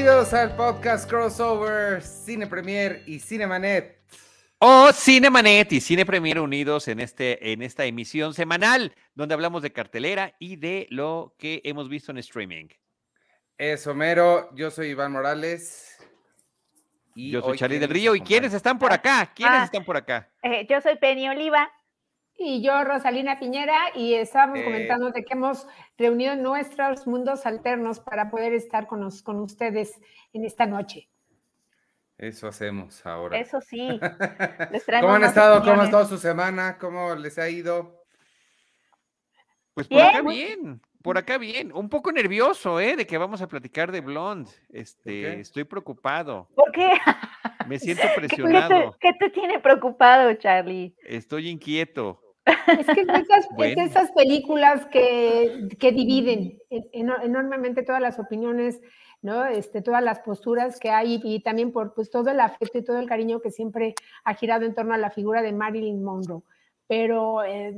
Bienvenidos al podcast crossover Cine Premier y Cinemanet. O oh, Cinemanet y Cine Premier unidos en, este, en esta emisión semanal, donde hablamos de cartelera y de lo que hemos visto en streaming. Es Homero, yo soy Iván Morales. Y yo soy Charlie del Río. ¿Y quiénes están por acá? ¿Quiénes ah, están por acá? Eh, yo soy Penny Oliva. Y yo, Rosalina Piñera, y estábamos eh. comentando de que hemos reunido nuestros mundos alternos para poder estar con, con ustedes en esta noche. Eso hacemos ahora. Eso sí. ¿Cómo han estado? ¿Cómo ha estado su semana? ¿Cómo les ha ido? Pues por acá bien, por acá bien. Un poco nervioso, ¿eh? De que vamos a platicar de Blonde. Este, estoy preocupado. ¿Por qué? Me siento presionado. ¿Qué te tiene preocupado, Charlie? Estoy inquieto. Es que es esas, películas que, que dividen enormemente todas las opiniones, ¿no? Este, todas las posturas que hay y también por pues, todo el afecto y todo el cariño que siempre ha girado en torno a la figura de Marilyn Monroe. Pero, eh,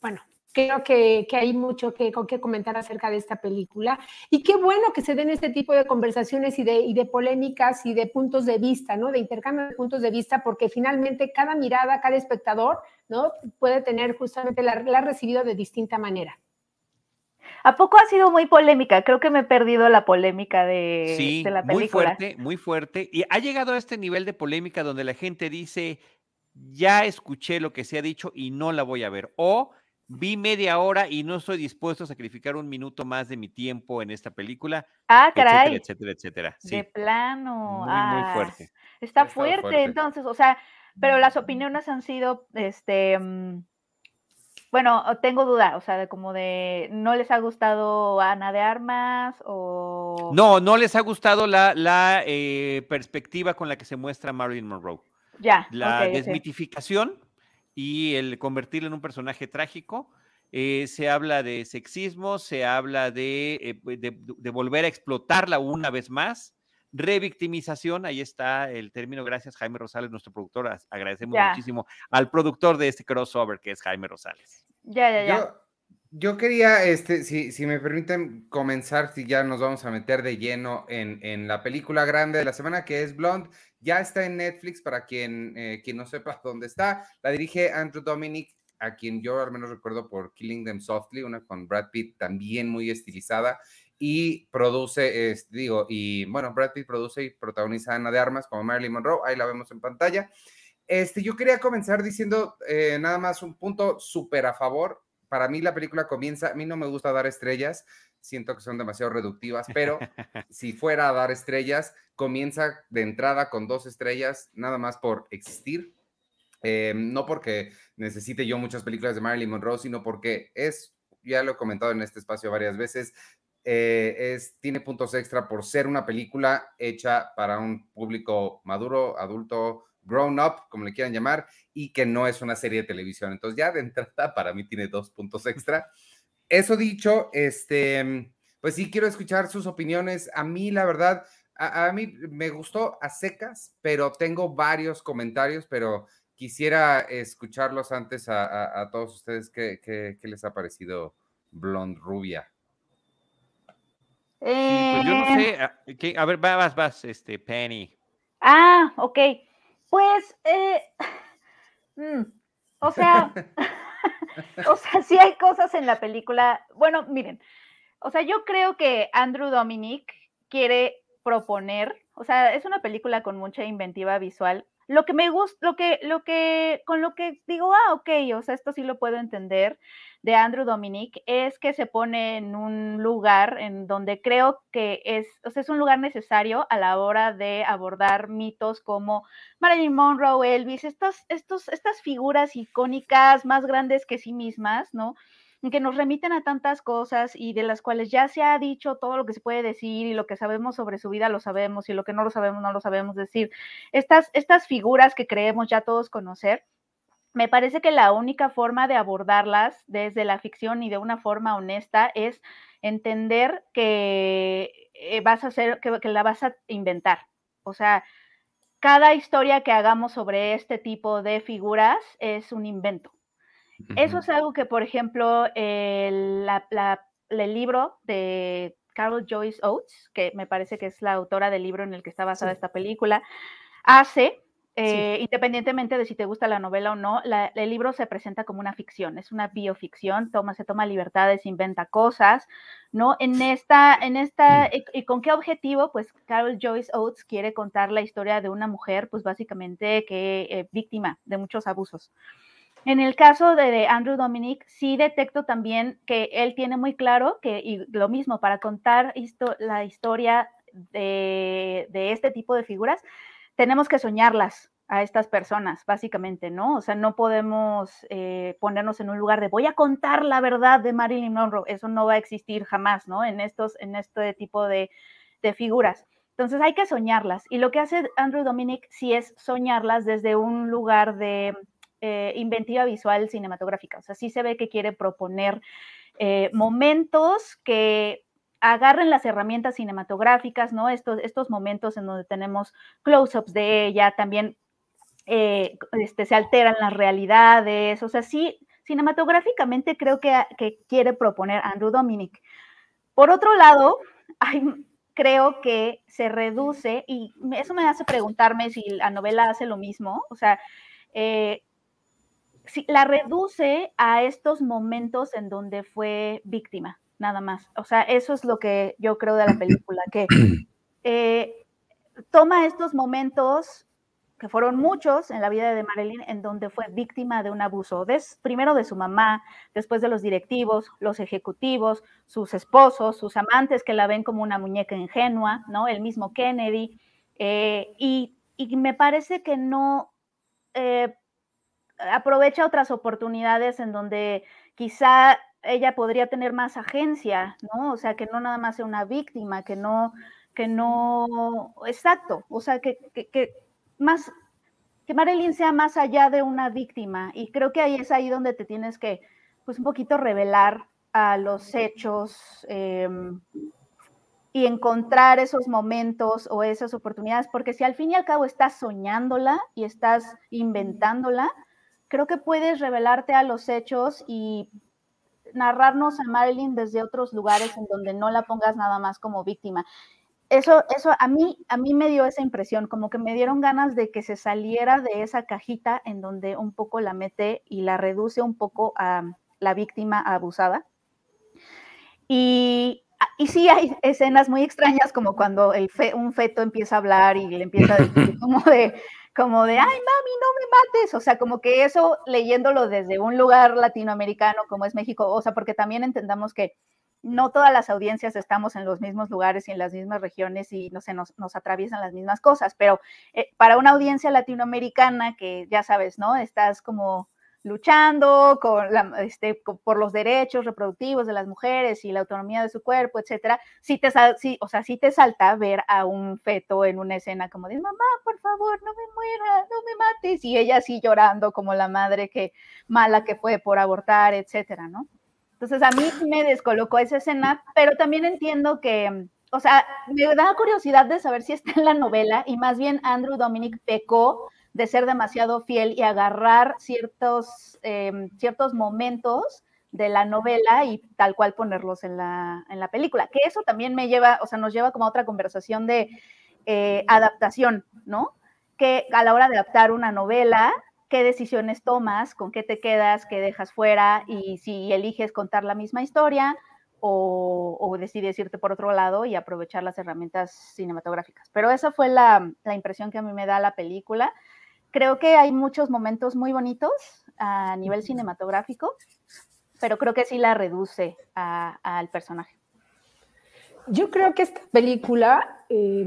bueno, creo que, hay mucho que, que, comentar acerca de esta película. Y qué bueno que se den este tipo de conversaciones y de, y de polémicas y de puntos de vista, ¿no? De intercambio de puntos de vista, porque finalmente cada mirada, cada espectador, ¿no? Puede tener justamente, la, la ha recibido de distinta manera. ¿A poco ha sido muy polémica? Creo que me he perdido la polémica de, de la película. Muy fuerte, muy fuerte. Y ha llegado a este nivel de polémica donde la gente dice, ya escuché lo que se ha dicho y no la voy a ver. O vi media hora y no estoy dispuesto a sacrificar un minuto más de mi tiempo en esta película. Ah, caray. Etcétera, etcétera, De plano. Muy, muy ah, fuerte. Está, fuerte, entonces, o sea, pero las opiniones han sido, este, mm, bueno, tengo duda, o sea, de como de, ¿no les ha gustado Ana de Armas o...? No, no les ha gustado la, la eh, perspectiva con la que se muestra Marilyn Monroe. Ya. La desmitificación y el convertirlo en un personaje trágico. Eh, se habla de sexismo, se habla eh, de, de, volver a explotarla una vez más. Revictimización, ahí está el término. Gracias, Jaime Rosales, nuestro productor. Agradecemos muchísimo al productor de este crossover, que es Jaime Rosales. Ya, ya, ya. Yo, quería, este, si, si, me permiten comenzar, si ya nos vamos a meter de lleno en, en la película grande de la semana, que es Blonde. Ya está en Netflix para quien, eh, quien no sepa dónde está. La dirige Andrew Dominic, a quien yo al menos recuerdo por Killing Them Softly, una con Brad Pitt también muy estilizada. Y produce, digo, y bueno, Brad Pitt produce y protagoniza Ana de Armas como Marilyn Monroe. Ahí la vemos en pantalla. Este, yo quería comenzar diciendo eh, nada más un punto súper a favor. Para mí la película comienza, a mí no me gusta dar estrellas, siento que son demasiado reductivas, pero si fuera a dar estrellas, comienza de entrada con dos estrellas, nada más por existir. Eh, no porque necesite yo muchas películas de Marilyn Monroe, sino porque es, ya lo he comentado en este espacio varias veces, eh, es, tiene puntos extra por ser una película hecha para un público maduro, adulto, grown up, como le quieran llamar, y que no es una serie de televisión. Entonces ya de entrada para mí tiene dos puntos extra. Eso dicho, este, pues sí quiero escuchar sus opiniones. A mí, la verdad, a, mí me gustó a secas, pero tengo varios comentarios, pero quisiera escucharlos antes a, todos ustedes. ¿Qué, les ha parecido Blonde Rubia? pues yo no sé. Eh. A, ver, vas, vas, este, Penny. Ah, ok. Pues, eh, mm, o sea, o sea, sí hay cosas en la película. Bueno, miren, o sea, yo creo que Andrew Dominic quiere proponer, o sea, es una película con mucha inventiva visual. Lo que me gusta, lo que, lo que, con lo que digo, ah, ok, o sea, esto sí lo puedo entender de Andrew Dominic, es que se pone en un lugar en donde creo que es, o sea, es un lugar necesario a la hora de abordar mitos como Marilyn Monroe, Elvis, estas, estos, estas figuras icónicas más grandes que sí mismas, ¿no? Que nos remiten a tantas cosas y de las cuales ya se ha dicho todo lo que se puede decir y lo que sabemos sobre su vida lo sabemos y lo que no lo sabemos no lo sabemos decir. Estas, estas figuras que creemos ya todos conocer, me parece que la única forma de abordarlas desde la ficción y de una forma honesta es entender que eh, vas a hacer, que, que la vas a inventar. O sea, cada historia que hagamos sobre este tipo de figuras es un invento. Eso es algo que, por ejemplo, el, libro de Carol Joyce Oates, que me parece que es la autora del libro en el que está basada esta película, hace eh, independientemente de si te gusta la novela o no, el libro se presenta como una ficción, es una bioficción, toma, se toma libertades, inventa cosas, ¿no? En esta, en esta, mm. y, con qué objetivo? Pues Carol Joyce Oates quiere contar la historia de una mujer, pues básicamente que eh, víctima de muchos abusos. En el caso de, Andrew Dominic, sí detecto también que él tiene muy claro que, y lo mismo, para contar la historia de, de este tipo de figuras, tenemos que soñarlas a estas personas, básicamente, ¿no? O sea, no podemos eh, ponernos en un lugar de voy a contar la verdad de Marilyn Monroe, eso no va a existir jamás, ¿no? En, estos, en este tipo de, figuras. Entonces hay que soñarlas. Y lo que hace Andrew Dominic sí es soñarlas desde un lugar de eh, inventiva visual cinematográfica. O sea, sí se ve que quiere proponer eh, momentos que agarren las herramientas cinematográficas, ¿no? Estos, estos momentos en donde tenemos close-ups de ella, también eh, este, se alteran las realidades, o sea, sí, cinematográficamente creo que, que quiere proponer Andrew Dominic. Por otro lado, hay, creo que se reduce, y eso me hace preguntarme si la novela hace lo mismo, o sea, eh, si la reduce a estos momentos en donde fue víctima nada más. O sea, eso es lo que yo creo de la película, que eh, toma estos momentos que fueron muchos en la vida de Marilyn, en donde fue víctima de un abuso, primero de su mamá, después de los directivos, los ejecutivos, sus esposos, sus amantes que la ven como una muñeca ingenua, ¿no? El mismo Kennedy. Eh, y, me parece que no eh, aprovecha otras oportunidades en donde quizá ella podría tener más agencia, ¿no? O sea, que no nada más sea una víctima, que no, que no, exacto, o sea, que, que, más, que Marilyn sea más allá de una víctima. Y creo que ahí es ahí donde te tienes que, pues, un poquito revelar a los hechos em, y encontrar esos momentos o esas oportunidades, porque si al fin y al cabo estás soñándola y estás inventándola, creo que puedes revelarte a los hechos y narrarnos a Marilyn desde otros lugares en donde no la pongas nada más como víctima. Eso, eso a mí, a mí me dio esa impresión, como que me dieron ganas de que se saliera de esa cajita en donde un poco la mete y la reduce un poco a la víctima abusada. Y, y sí hay escenas muy extrañas como cuando el un feto empieza a hablar y le empieza a decir como de, como de, ay, mami, no me mates, o sea, como que eso leyéndolo desde un lugar latinoamericano como es México, o sea, porque también entendamos que no todas las audiencias estamos en los mismos lugares y en las mismas regiones y no sé, nos, nos atraviesan las mismas cosas, pero eh, para una audiencia latinoamericana que ya sabes, ¿no? Estás como luchando con este, por los derechos reproductivos de las mujeres y la autonomía de su cuerpo, etcétera, sí te, sí, o sea, sí te salta ver a un feto en una escena como de, mamá, por favor, no me muera, no me mates, y ella así llorando como la madre que mala que fue por abortar, etcétera, ¿no? Entonces a mí me descolocó esa escena, pero también entiendo que, o sea, me da curiosidad de saber si está en la novela y más bien Andrew Dominic pecó de ser demasiado fiel y agarrar ciertos, em, ciertos momentos de la novela y tal cual ponerlos en la, en la película. Que eso también me lleva, o sea, nos lleva como a otra conversación de eh, adaptación, ¿no? Que a la hora de adaptar una novela, qué decisiones tomas, con qué te quedas, qué dejas fuera y si eliges contar la misma historia o, o decides irte por otro lado y aprovechar las herramientas cinematográficas. Pero esa fue la, la impresión que a mí me da la película creo que hay muchos momentos muy bonitos a nivel cinematográfico, pero creo que sí la reduce al personaje. Yo creo que esta película eh,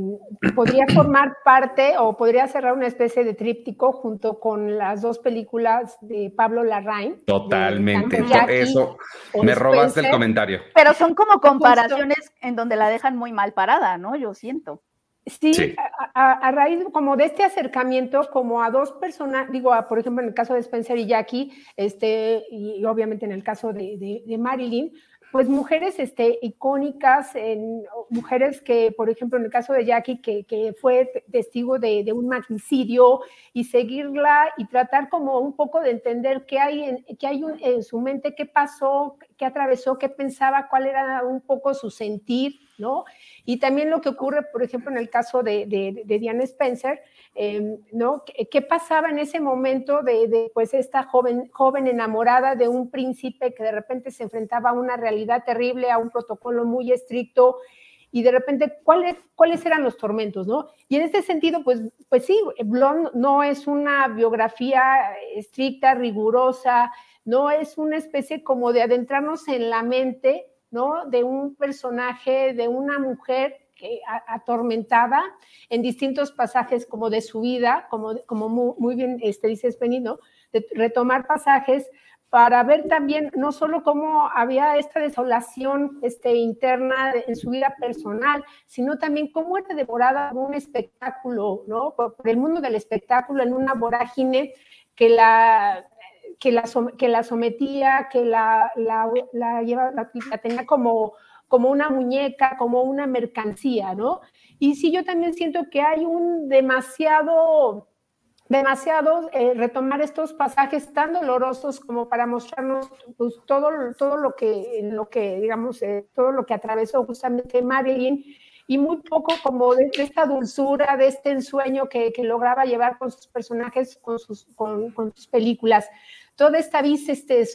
podría formar parte o podría cerrar una especie de tríptico junto con las dos películas de Pablo Larraín. Totalmente, eso me robaste el comentario. Pero son como comparaciones en donde la dejan muy mal parada, ¿no? Yo siento. Sí, A, raíz como de este acercamiento, como a dos personas, digo, por ejemplo, en el caso de Spencer y Jackie, este, y, obviamente en el caso de, de, Marilyn, pues mujeres este, icónicas, en, mujeres que, por ejemplo, en el caso de Jackie, que, que fue testigo de, de, un magnicidio, y seguirla y tratar como un poco de entender qué hay en, qué hay en su mente, qué pasó, qué atravesó, qué pensaba, cuál era un poco su sentir, ¿no? Y también lo que ocurre, por ejemplo, en el caso de, de, Diana Spencer, em, ¿no? ¿Qué, pasaba en ese momento de, pues esta joven, joven enamorada de un príncipe que de repente se enfrentaba a una realidad terrible, a un protocolo muy estricto? y de repente, ¿cuáles, ¿cuáles eran los tormentos, no? Y en este sentido, pues, pues sí, Blonde no es una biografía estricta, rigurosa, no es una especie como de adentrarnos en la mente, ¿no? De un personaje, de una mujer que, atormentada en distintos pasajes como de su vida, como, como muy, bien este, dice Spenny, ¿no? De retomar pasajes para ver también no solo cómo había esta desolación este, interna en su vida personal, sino también cómo era devorada por un espectáculo, ¿no? Por, el mundo del espectáculo en una vorágine que la, que la, que la sometía, que la, la, la, la tenía como, como una muñeca, como una mercancía, ¿no? Y sí, yo también siento que hay un demasiado demasiado eh, retomar estos pasajes tan dolorosos como para mostrarnos pues, todo, todo lo que, lo que digamos, eh, todo lo que atravesó justamente Marilyn y muy poco como de, esta dulzura, de este ensueño que, que, lograba llevar con sus personajes, con sus, con, con sus películas. Toda esta vis este,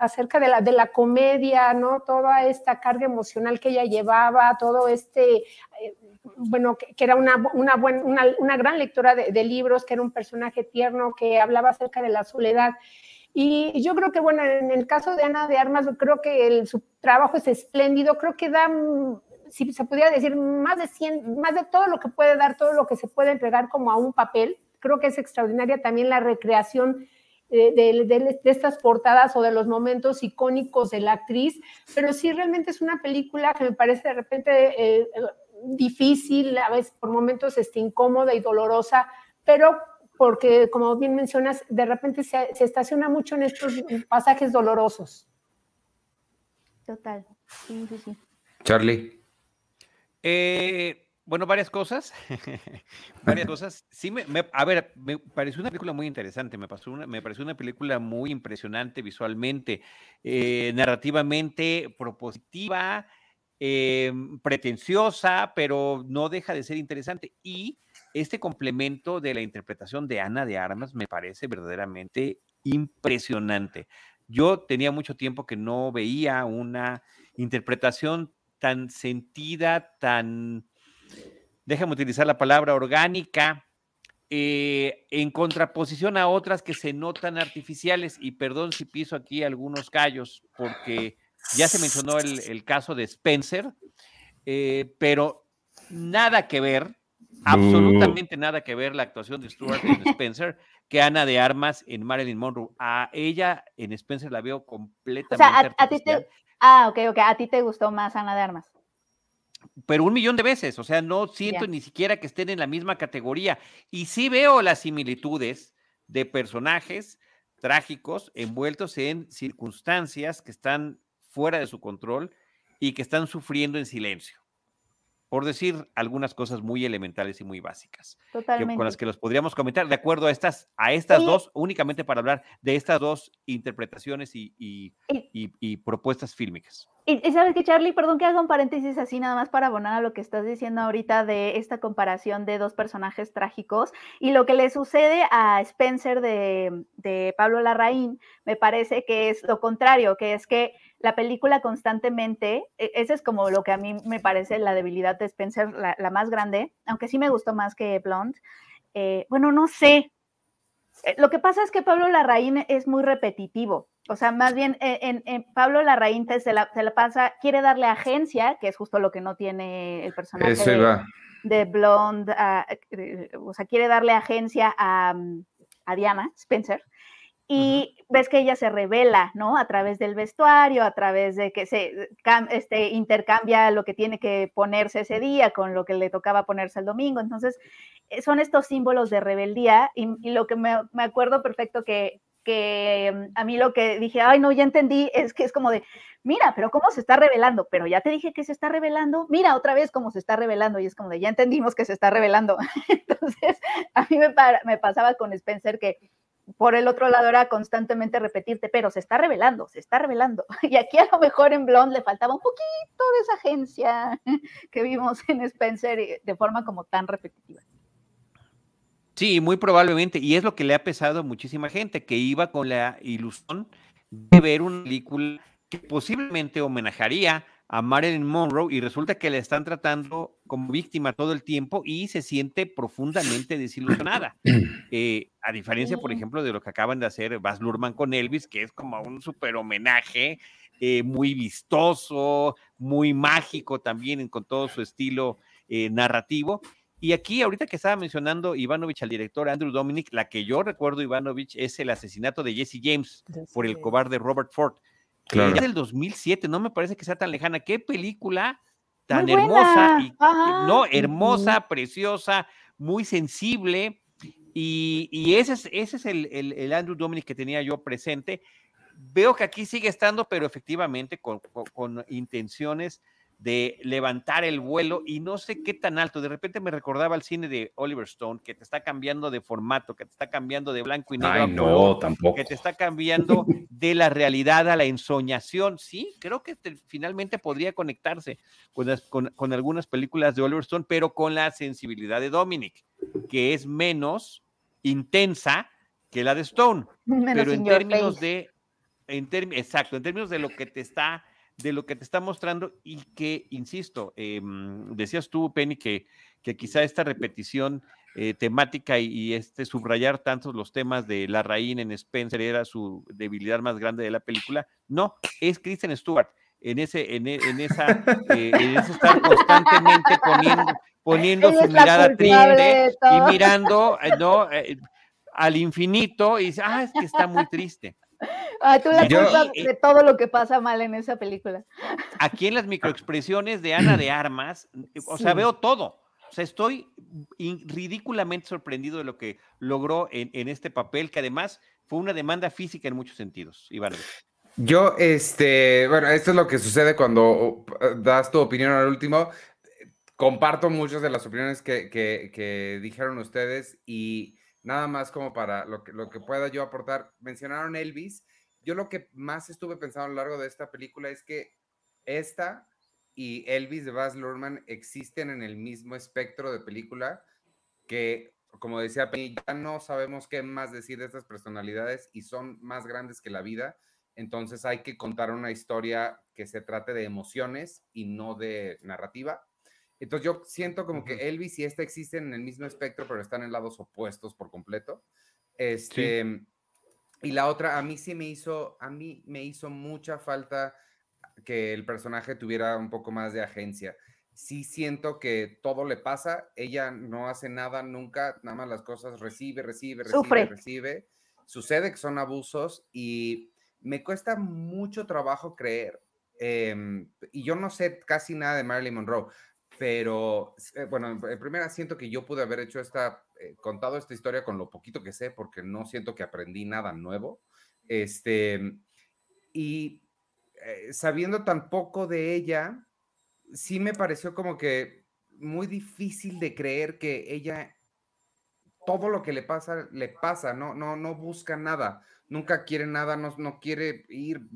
acerca de la, comedia, ¿no? Toda esta carga emocional que ella llevaba, todo este eh, bueno, que, era una, una, una, gran lectora de, libros, que era un personaje tierno, que hablaba acerca de la soledad. Y yo creo que, bueno, en el caso de Ana de Armas, creo que su trabajo es espléndido, creo que da, si se pudiera decir, más de 100, más de todo lo que puede dar, todo lo que se puede entregar como a un papel. Creo que es extraordinaria también la recreación de, de, estas portadas o de los momentos icónicos de la actriz, pero sí realmente es una película que me parece de repente eh, difícil, a veces por momentos este, incómoda y dolorosa, pero porque, como bien mencionas, de repente se, estaciona mucho en estos pasajes dolorosos. Total, sí, sí, sí. Charlie. Eh, bueno, varias cosas. varias cosas. Sí, me, a ver, me pareció una película muy interesante. Me, pasó una, me pareció una película muy impresionante visualmente, eh, narrativamente propositiva, Em, pretenciosa, pero no deja de ser interesante. Y este complemento de la interpretación de Ana de Armas me parece verdaderamente impresionante. Yo tenía mucho tiempo que no veía una interpretación tan sentida, tan, déjame utilizar la palabra orgánica, eh, en contraposición a otras que se notan artificiales. Y perdón si piso aquí algunos callos, porque ya se mencionó el, caso de Spencer, eh, pero nada que ver, absolutamente nada que ver la actuación de Stuart en Spencer que Ana de Armas en Marilyn Monroe. A ella en Spencer la veo completamente. O sea, a, ti te, ah, ok, ok, a ti te gustó más Ana de Armas. Pero un millón de veces, o sea, no siento ni siquiera que estén en la misma categoría. Y sí veo las similitudes de personajes trágicos envueltos en circunstancias que están fuera de su control y que están sufriendo en silencio. Por decir algunas cosas muy elementales y muy básicas, con las que los podríamos comentar, de acuerdo a estas, a estas dos, únicamente para hablar de estas dos interpretaciones y, y, propuestas fílmicas. Y, sabes que Charlie, perdón que haga un paréntesis así nada más para abonar a lo que estás diciendo ahorita de esta comparación de dos personajes trágicos y lo que le sucede a Spencer de, de Pablo Larraín, me parece que es lo contrario, que es que la película constantemente, e, ese es como lo que a mí me parece la debilidad de Spencer, la, más grande, aunque sí me gustó más que Blonde. Eh, bueno, no sé. Eh, lo que pasa es que Pablo Larraín es muy repetitivo. O sea, más bien eh, en, Pablo Larraín se la, se la, pasa, quiere darle agencia, que es justo lo que no tiene el personaje de, Blonde, o sea, quiere darle agencia a, a Diana Spencer y ves que ella se revela, ¿no? A través del vestuario, a través de que se este, intercambia lo que tiene que ponerse ese día con lo que le tocaba ponerse el domingo. Entonces, eh, son estos símbolos de rebeldía y, lo que me, acuerdo perfecto que, mm, a mí lo que dije, ay, no, ya entendí, es que es como de, mira, pero cómo se está revelando, pero ya te dije que se está revelando, mira otra vez cómo se está revelando y es como de, ya entendimos que se está revelando. Entonces, a mí me pasaba con Spencer que por el otro lado era constantemente repetirte, pero se está revelando, se está revelando. Y aquí a lo mejor en Blonde le faltaba un poquito de esa agencia que vimos en Spencer de forma como tan repetitiva. Sí, muy probablemente. Y es lo que le ha pesado a muchísima gente, que iba con la ilusión de ver una película que posiblemente homenajaría a Marilyn Monroe y resulta que la están tratando como víctima todo el tiempo y se siente profundamente desilusionada. Eh, a diferencia, por ejemplo, de lo que acaban de hacer Baz Luhrmann con Elvis, que es como un super homenaje, eh, muy vistoso, muy mágico también con todo su estilo eh, narrativo. Y aquí, ahorita que estaba mencionando Ivanovich al director Andrew Dominic, la que yo recuerdo, Ivanovich, es el asesinato de Jesse James por el cobarde Robert Ford. Claro. Es del 2007, no me parece que sea tan lejana. Qué película tan hermosa, y, no, hermosa, preciosa, muy sensible. Y, ese es, ese es el, el, Andrew Dominic que tenía yo presente. Veo que aquí sigue estando, pero efectivamente con, con intenciones de levantar el vuelo y no sé qué tan alto. De repente me recordaba el cine de Oliver Stone, que te está cambiando de formato, que te está cambiando de blanco y negro. no, tampoco. Que te está cambiando de la realidad a la ensoñación. Sí, creo que finalmente podría conectarse con, con, algunas películas de Oliver Stone, pero con la sensibilidad de Dominic, que es menos intensa que la de Stone. pero en términos de, en exacto, en términos de lo que te está de lo que te está mostrando y que, insisto, em, decías tú, Penny, que, que quizá esta repetición eh, temática y, este subrayar tantos los temas de la reina en Spencer era su debilidad más grande de la película. No, es Kristen Stewart. En ese, en, e, en esa, eh, en estar constantemente poniendo, poniendo su mirada triste y mirando, eh, ¿no? al infinito y dice, ah, es que está muy triste. Ah, tú la culpa de todo lo que pasa mal en esa película. Aquí en las microexpresiones de Ana de Armas, o sea, veo todo. O sea, estoy ridículamente sorprendido de lo que logró en, este papel, que además fue una demanda física en muchos sentidos, Iván. Yo, este, bueno, esto es lo que sucede cuando uh, das tu opinión al último. Comparto muchas de las opiniones que, que dijeron ustedes y nada más como para lo que, lo que pueda yo aportar. Mencionaron Elvis. Yo lo que más estuve pensando a lo largo de esta película es que esta y Elvis de Baz Luhrmann existen en el mismo espectro de película que, como decía Penny, ya no sabemos qué más decir de estas personalidades y son más grandes que la vida. Entonces hay que contar una historia que se trate de emociones y no de narrativa. Entonces yo siento como que Elvis y esta existen en el mismo espectro, pero están en lados opuestos por completo. Este, Y la otra, a mí sí me hizo, a mí me hizo mucha falta que el personaje tuviera un poco más de agencia. Sí siento que todo le pasa, ella no hace nada nunca, nada más las cosas recibe, recibe, recibe, recibe. Sucede que son abusos y me cuesta mucho trabajo creer. Em, y yo no sé casi nada de Marilyn Monroe pero eh, bueno, en primera siento que yo pude haber hecho esta, eh, contado esta historia con lo poquito que sé, porque no siento que aprendí nada nuevo. Este, y eh, sabiendo tan poco de ella, sí me pareció como que muy difícil de creer que ella, todo lo que le pasa, le pasa, no, no, no busca nada, nunca quiere nada, no, no quiere ir,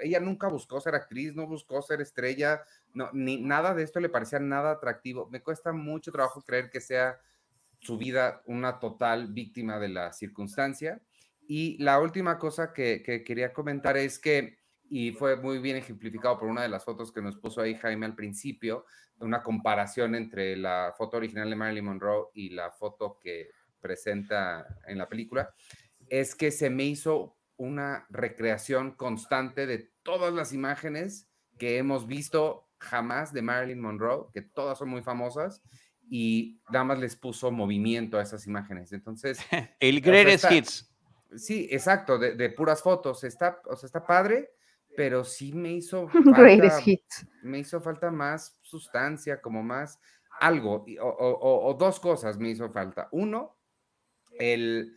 ella nunca buscó ser actriz, no buscó ser estrella, no, ni nada de esto le parecía nada atractivo. Me cuesta mucho trabajo creer que sea su vida una total víctima de la circunstancia. Y la última cosa que, quería comentar es que, y fue muy bien ejemplificado por una de las fotos que nos puso ahí Jaime al principio, una comparación entre la foto original de Marilyn Monroe y la foto que presenta en la película, es que se me hizo una recreación constante de todas las imágenes que hemos visto jamás de Marilyn Monroe, que todas son muy famosas, y nada más les puso movimiento a esas imágenes. Entonces. El Greatest Hits. Sí, exacto, de, puras fotos. Está, o sea, está padre, pero sí me hizo falta, hits. Me hizo falta más sustancia, como más algo, o, o, dos cosas me hizo falta. Uno, el,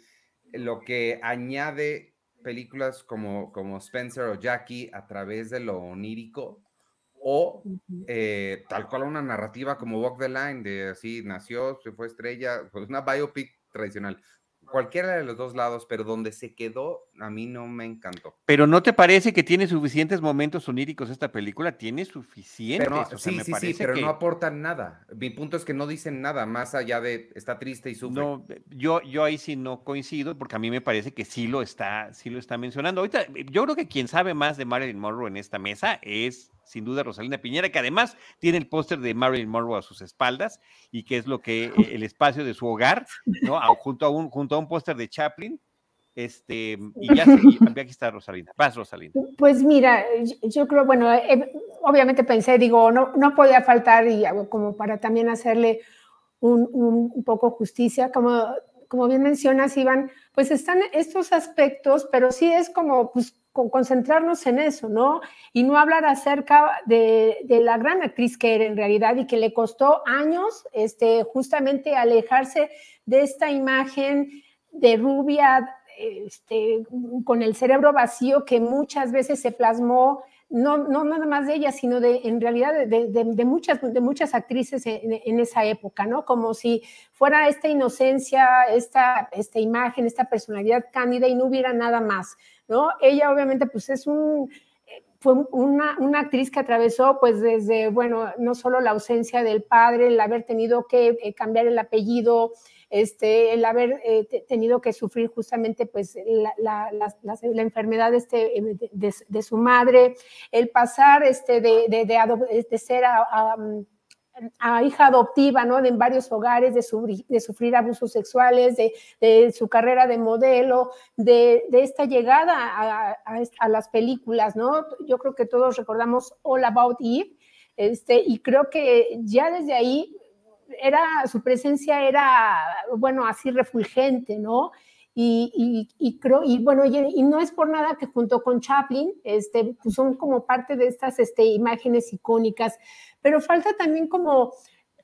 lo que añade películas como, como Spencer o Jackie a través de lo onírico, o eh, tal cual una narrativa como Walk the Line, de así nació, se fue estrella, pues una biopic tradicional. cualquiera de los dos lados, pero donde se quedó, a mí no me encantó. Pero ¿no te parece que tiene suficientes momentos oníricos esta película? Tiene suficientes. sí, sí, sí, pero no aportan nada. Mi punto es que no dicen nada más allá de está triste y sufre. No, yo, yo ahí sí no coincido, porque a mí me parece que sí lo está, sí lo está mencionando. Ahorita, yo creo que quien sabe más de Marilyn Monroe en esta mesa es sin duda Rosalina Piñera, que además tiene el póster de Marilyn Monroe a sus espaldas y que es lo que eh, el espacio de su hogar, ¿no? junto a un, junto a un póster de Chaplin. Este, y ya, aquí está Rosalina. Vas, Rosalina. Pues mira, yo creo, bueno, eh, obviamente pensé, digo, no, no podía faltar y como para también hacerle un, un, poco justicia, como, como bien mencionas, Iván, pues están estos aspectos, pero sí es como, pues, concentrarnos en eso, ¿no? Y no hablar acerca de, la gran actriz que era en realidad y que le costó años este, justamente alejarse de esta imagen de rubia este, con el cerebro vacío que muchas veces se plasmó no, no nada más de ella, sino de, en realidad de, muchas, de muchas actrices en, esa época, ¿no? Como si fuera esta inocencia, esta, esta imagen, esta personalidad cándida y no hubiera nada más. ¿no? Ella obviamente pues es un, fue una, una, actriz que atravesó pues desde, bueno, no solo la ausencia del padre, el haber tenido que eh, cambiar el apellido, este, el haber eh, tenido que sufrir justamente pues la, la, la, enfermedad este, eh, de, su madre, el pasar este, de, de, ser a a hija adoptiva, ¿no? En varios hogares, de, de sufrir abusos sexuales, de, su carrera de modelo, de, esta llegada a, las películas, ¿no? Yo creo que todos recordamos All About Eve, este, y creo que ya desde ahí era, su presencia era, bueno, así refulgente, ¿no? Y, y, creo, y bueno, y, no es por nada que junto con Chaplin, este, pues son como parte de estas este, imágenes icónicas pero falta también como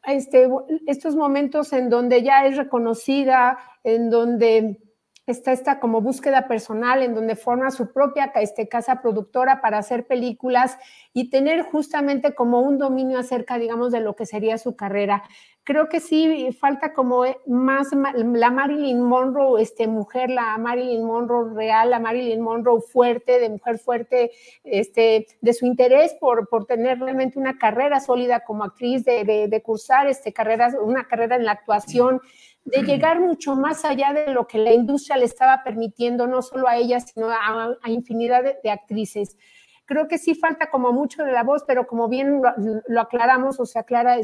este, estos momentos en donde ya es reconocida, en donde está esta como búsqueda personal, en donde forma su propia este, casa productora para hacer películas y tener justamente como un dominio acerca, digamos, de lo que sería su carrera creo que sí falta como eh, más la Marilyn Monroe, este, mujer, la Marilyn Monroe real, la Marilyn Monroe fuerte, de mujer fuerte, este, de su interés por, por tener realmente una carrera sólida como actriz, de, de, cursar este, carreras, una carrera en la actuación, de llegar mucho más allá de lo que la industria le estaba permitiendo, no solo a ella, sino a, infinidad de actrices. Creo que sí falta como mucho de la voz, pero como bien lo, aclaramos o se aclara,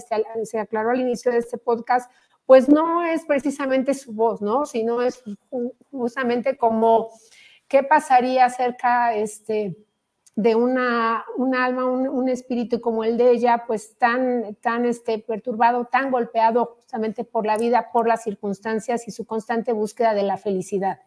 se aclaró al inicio de este podcast, pues no es precisamente su voz, ¿no? Sino es justamente como qué pasaría acerca este, de una, un alma, un, espíritu como el de ella, pues tan, tan este, perturbado, tan golpeado justamente por la vida, por las circunstancias y su constante búsqueda de la felicidad.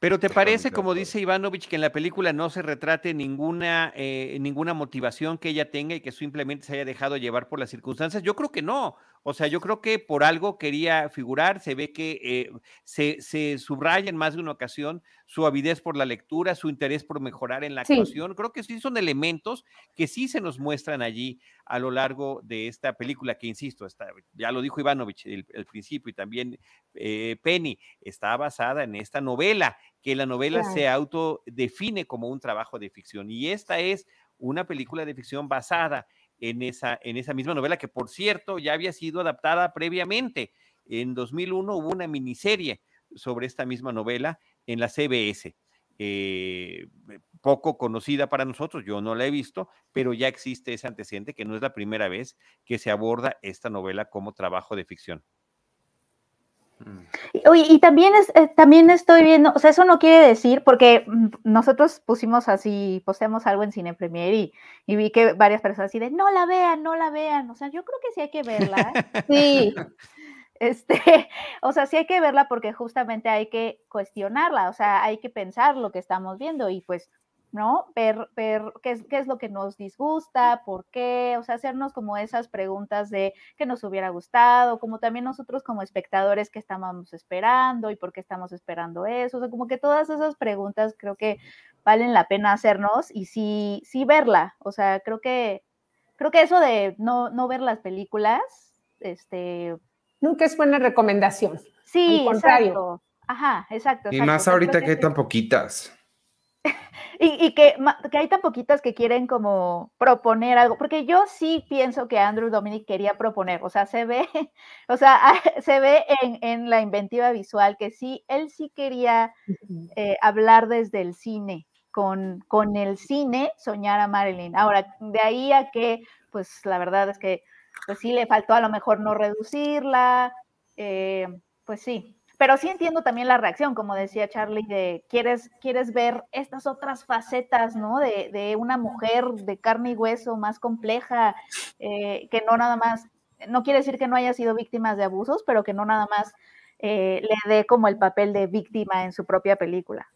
Pero ¿te parece, como dice Ivanovich, que en la película no se retrate ninguna, eh, ninguna motivación que ella tenga y que simplemente se haya dejado llevar por las circunstancias? Yo creo que no. O sea, yo creo que por algo quería figurar, se ve que eh, se, se, subraya en más de una ocasión su avidez por la lectura, su interés por mejorar en la actuación. Creo que sí son elementos que sí se nos muestran allí a lo largo de esta película, que insisto, está, ya lo dijo Ivanovich al principio y también eh, Penny, está basada en esta novela, que la novela se autodefine como un trabajo de ficción. Y esta es una película de ficción basada en esa, en esa misma novela, que por cierto ya había sido adaptada previamente. En 2001 hubo una miniserie sobre esta misma novela en la CBS. Eh, poco conocida para nosotros, yo no la he visto, pero ya existe ese antecedente que no es la primera vez que se aborda esta novela como trabajo de ficción. Y, también, es, eh, también estoy viendo, o sea, eso no quiere decir, porque mm, nosotros pusimos así, posteamos algo en Cine Premier y, y, vi que varias personas así de, no la vean, no la vean, o sea, yo creo que sí hay que verla. sí, este, o sea, sí hay que verla porque justamente hay que cuestionarla, o sea, hay que pensar lo que estamos viendo y pues ¿no? Ver, ver qué es, qué es lo que nos disgusta, por qué, o sea, hacernos como esas preguntas de qué nos hubiera gustado, como también nosotros como espectadores que estábamos esperando y por qué estamos esperando eso, o sea, como que todas esas preguntas creo que valen la pena hacernos y sí, sí verla, o sea, creo que, creo que eso de no, no ver las películas, este... Nunca es buena recomendación. Sí, exacto. Ajá, exacto, Y más ahorita que hay tan poquitas. Y, que, hay tan poquitas que quieren como proponer algo, porque yo sí pienso que Andrew Dominic quería proponer, o sea, se ve, o sea, se ve en, la inventiva visual que sí, él sí quería eh, hablar desde el cine, con, con el cine soñar a Marilyn. Ahora, de ahí a que, pues la verdad es que, pues sí le faltó a lo mejor no reducirla, eh, pues sí, pero sí entiendo también la reacción, como decía Charlie, de quieres, quieres ver estas otras facetas, ¿no? De, una mujer de carne y hueso más compleja, eh, que no nada más, no quiere decir que no haya sido víctima de abusos, pero que no nada más eh, le dé como el papel de víctima en su propia película.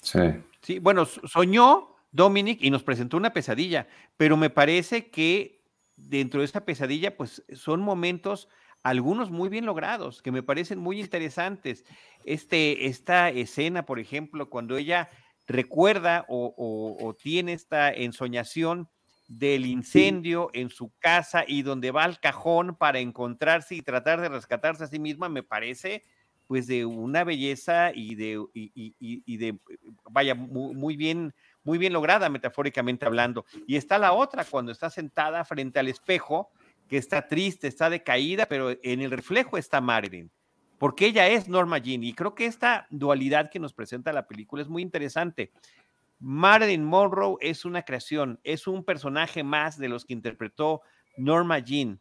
Sí. Sí, bueno, soñó Dominic y nos presentó una pesadilla, pero me parece que dentro de esta pesadilla, pues son momentos algunos muy bien logrados, que me parecen muy interesantes. Este, esta escena, por ejemplo, cuando ella recuerda o, tiene esta ensoñación del incendio en su casa y donde va al cajón para encontrarse y tratar de rescatarse a sí misma, me parece pues de una belleza y de, y, de vaya, muy, muy, bien, muy bien lograda metafóricamente hablando. Y está la otra, cuando está sentada frente al espejo, que está triste, está decaída, pero en el reflejo está Marilyn, porque ella es Norma Jean. Y creo que esta dualidad que nos presenta la película es muy interesante. Marilyn Monroe es una creación, es un personaje más de los que interpretó Norma Jean,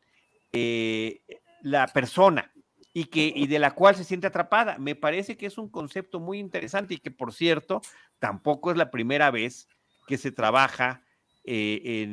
eh, la persona, y, que, y de la cual se siente atrapada. Me parece que es un concepto muy interesante y que, por cierto, tampoco es la primera vez que se trabaja eh,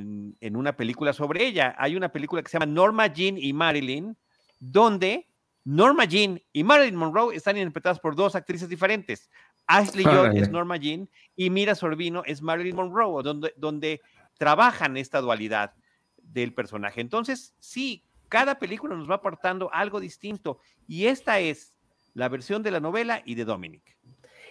en, una película sobre ella. Hay una película que se llama Norma Jean y Marilyn, donde Norma Jean y Marilyn Monroe están interpretadas por dos actrices diferentes. Ashley Judd es Norma Jean y Mira Sorbino es Marilyn Monroe, donde, donde trabajan esta dualidad del personaje. Entonces, sí, cada película nos va aportando algo distinto y esta es la versión de la novela y de Dominic.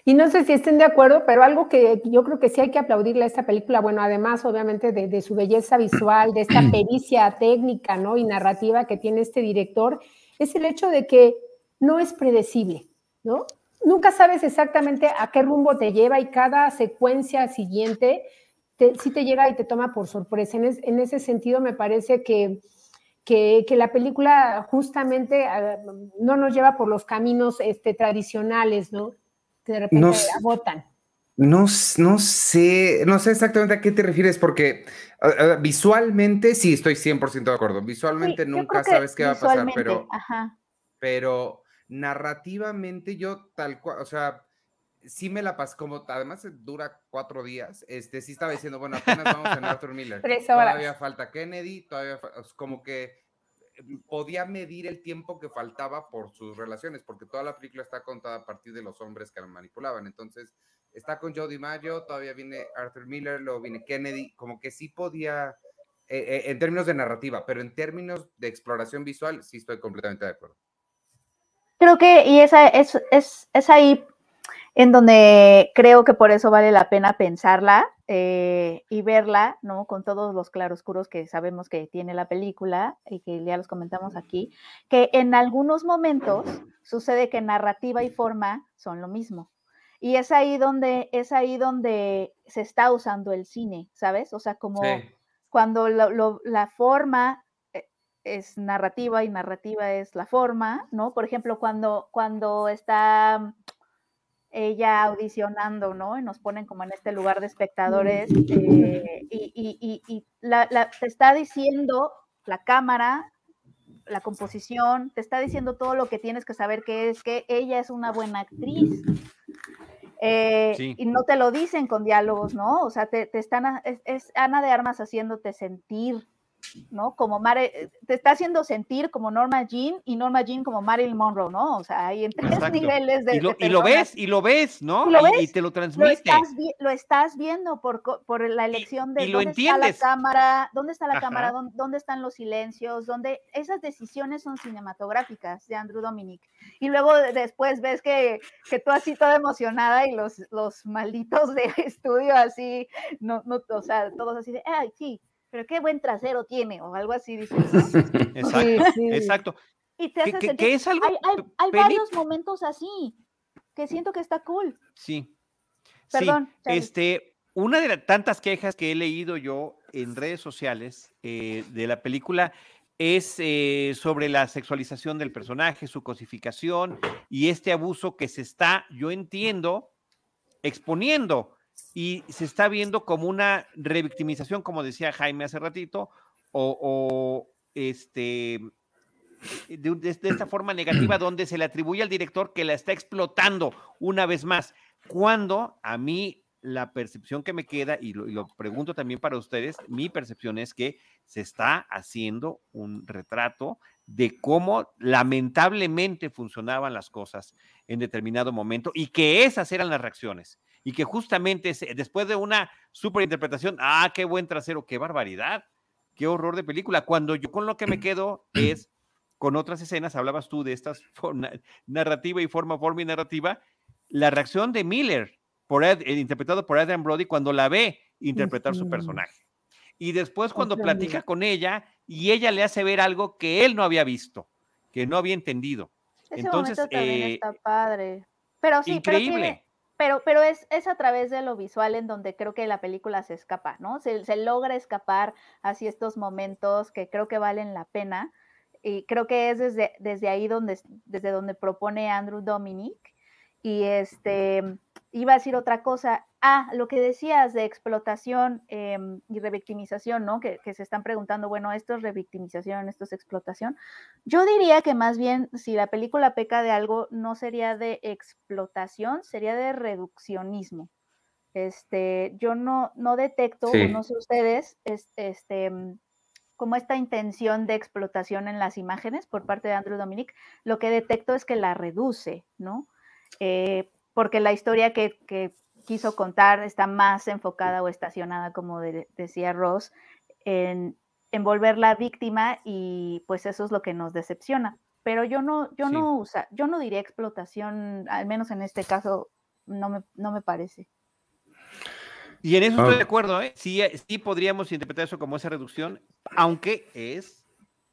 Y no sé si estén de acuerdo, pero algo que yo creo que sí hay que aplaudirle a esta película, bueno, además obviamente de, su belleza visual, de esta pericia técnica ¿no? y narrativa que tiene este director, es el hecho de que no es predecible, ¿no? Nunca sabes exactamente a qué rumbo te lleva y cada secuencia siguiente te, sí te llega y te toma por sorpresa. En, ese sentido me parece que, que, la película justamente ah, no nos lleva por los caminos este, tradicionales, ¿no? De repente no, agotan. No, no sé, no sé exactamente a qué te refieres, porque visualmente sí estoy 100% de acuerdo. Visualmente nunca sabes qué va a pasar, pero, pero narrativamente yo tal cual, o sea, sí me la pasé, como además dura cuatro días, este sí estaba diciendo, bueno, apenas vamos en Arthur Miller. todavía falta Kennedy, todavía, como que podía medir el tiempo que faltaba por sus relaciones, porque toda la película está contada a partir de los hombres que la manipulaban. Entonces, está con Jody Mayo, todavía viene Arthur Miller, luego viene Kennedy, como que sí podía, eh, eh, en términos de narrativa, pero en términos de exploración visual, sí estoy completamente de acuerdo. Creo que, y esa es, es, es ahí en donde creo que por eso vale la pena pensarla eh, y verla, ¿no? Con todos los claroscuros que sabemos que tiene la película y que ya los comentamos aquí, que en algunos momentos sucede que narrativa y forma son lo mismo. Y es ahí donde, es ahí donde se está usando el cine, ¿sabes? O sea, como cuando la forma eh, es narrativa y narrativa es la forma, ¿no? Por ejemplo, cuando, cuando está ella audicionando, ¿no? Y nos ponen como en este lugar de espectadores eh, y, la, te está diciendo la cámara, la composición, te está diciendo todo lo que tienes que saber que es que ella es una buena actriz. Eh, y no te lo dicen con diálogos, ¿no? O sea, te, están, es Ana de Armas haciéndote sentir ¿no? Como Mare, te está haciendo sentir como Norma Jean y Norma Jean como Marilyn Monroe, ¿no? O sea, hay en tres niveles de. Y lo, y lo, ves, y lo ves, ¿no? Y, te lo transmite. Lo estás, viendo por, por la elección de dónde está la cámara, dónde está la cámara, ¿Dónde, están los silencios, dónde esas decisiones son cinematográficas de Andrew Dominic. Y luego después ves que, que tú así toda emocionada y los, los malditos de estudio así, no, no, o sea, todos así de, ay, sí pero qué buen trasero tiene, o algo así, dices. exacto, exacto. Y te hace sentir, es algo hay, varios momentos así que siento que está cool. Sí. Perdón. este, una de las tantas quejas que he leído yo en redes sociales eh, de la película es eh, sobre la sexualización del personaje, su cosificación y este abuso que se está, yo entiendo, exponiendo y se está viendo como una revictimización, como decía Jaime hace ratito, o, este, de, esta forma negativa donde se le atribuye al director que la está explotando una vez más, cuando a mí la percepción que me queda, y lo, pregunto también para ustedes, mi percepción es que se está haciendo un retrato de cómo lamentablemente funcionaban las cosas en determinado momento y que esas eran las reacciones. Y que justamente después de una superinterpretación, ah, qué buen trasero, qué barbaridad, qué horror de película. Cuando yo con lo que me quedo es con otras escenas, hablabas tú de estas narrativa y forma, forma y narrativa, la reacción de Miller por eh, interpretado por Adrian Brody, cuando la ve interpretar su personaje. Y después cuando platica con ella y ella le hace ver algo que él no había visto, que no había entendido. Entonces, eh, está padre. Pero sí, increíble. Pero, pero, es, es, a través de lo visual en donde creo que la película se escapa, ¿no? Se, se logra escapar hacia estos momentos que creo que valen la pena. Y creo que es desde, desde ahí donde, desde donde propone Andrew Dominic. Y este, iba a decir otra cosa. Ah, lo que decías de explotación em, y revictimización, ¿no? Que, se están preguntando, bueno, esto es revictimización, esto es explotación. Yo diría que más bien, si la película peca de algo, no sería de explotación, sería de reduccionismo. Este, yo no, no detecto, no sé ustedes, este, mm, como esta intención de explotación en las imágenes por parte de Andrew Dominic, lo que detecto es que la reduce, ¿no? Eh, porque la historia que, quiso contar está más enfocada o estacionada, como decía Ross, en, envolver víctima y pues eso es lo que nos decepciona. Pero yo no, yo no usa, yo no diría explotación, al menos en este caso, no me, no me parece. Y en eso estoy ah. de acuerdo, ¿eh? Sí, sí podríamos interpretar eso como esa reducción, aunque es,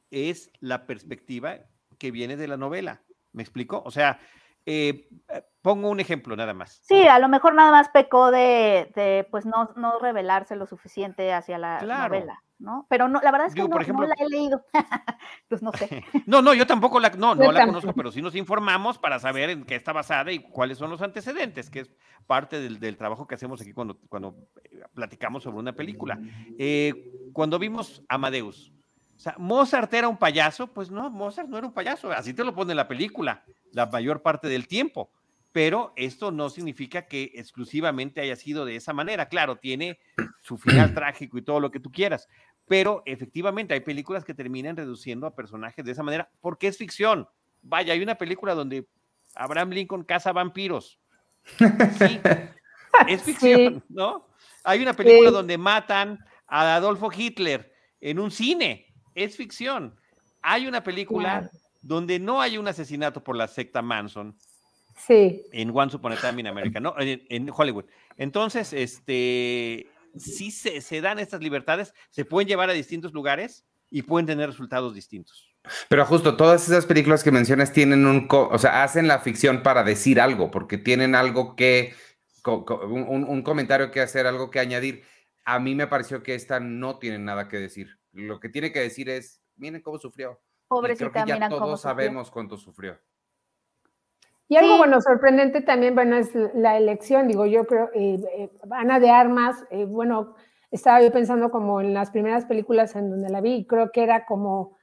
es la perspectiva que viene de la novela. ¿Me explico? O sea, eh, eh, pongo un ejemplo nada más. Sí, a lo mejor nada más pecó de, pues no, no, revelarse lo suficiente hacia la novela, ¿no? Pero no, la verdad es que no, la he leído. pues no sé. no, no, yo tampoco la, no, no la conozco, pero sí nos informamos para saber en qué está basada y cuáles son los antecedentes, que es parte del, trabajo que hacemos aquí cuando, cuando eh, platicamos sobre una película. cuando vimos Amadeus, o sea, Mozart era un payaso, pues no, Mozart no era un payaso, así te lo pone la película la mayor parte del tiempo. Pero esto no significa que exclusivamente haya sido de esa manera. Claro, tiene su final trágico y todo lo que tú quieras, pero efectivamente hay películas que terminan reduciendo a personajes de esa manera porque es ficción. Vaya, hay una película donde Abraham Lincoln caza vampiros. Sí, es ficción, ¿no? Hay una película donde matan a Adolfo Hitler en un cine es ficción. Hay una película donde no hay un asesinato por la secta Manson. Sí. En One Upon a Time in America, ¿no? En, Hollywood. Entonces, este, sí se, dan estas libertades, se pueden llevar a distintos lugares y pueden tener resultados distintos. Pero justo todas esas películas que mencionas tienen un, o sea, hacen la ficción para decir algo, porque tienen algo que, un, un comentario que hacer, algo que añadir. A mí me pareció que esta no tiene nada que decir lo que tiene que decir es, miren cómo sufrió. Pobrecita, y ya todos sabemos cuánto sufrió. Y algo, bueno, sorprendente también, bueno, es la elección, digo, yo creo, eh, eh, Ana de Armas, eh, bueno, estaba yo pensando como en las primeras películas en donde la vi, creo que era como,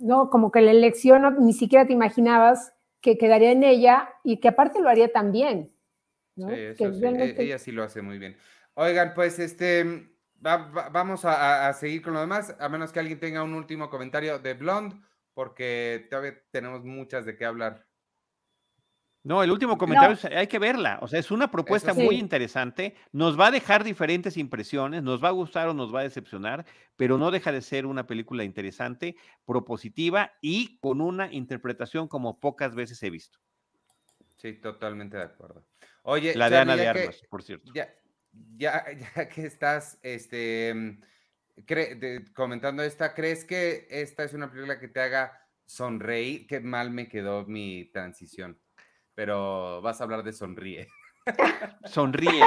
no, como que la elección ni siquiera te imaginabas que quedaría en ella y que aparte lo haría tan bien. Sí, eso sí, e, ella sí lo hace muy bien. Oigan, pues este, vamos a, seguir con lo demás, a menos que alguien tenga un último comentario de Blonde, porque todavía tenemos muchas de qué hablar. No, el último comentario hay que verla. O sea, es una propuesta muy interesante. Nos va a dejar diferentes impresiones, nos va a gustar o nos va a decepcionar, pero no deja de ser una película interesante, propositiva y con una interpretación como pocas veces he visto. Sí, totalmente de acuerdo. Oye, la de Ana de Armas, por cierto. Ya, ya, ya que estás este, comentando esta, ¿crees que esta es una película que te haga sonreí, qué mal me quedó mi transición, pero vas a hablar de sonríe. Sonríe.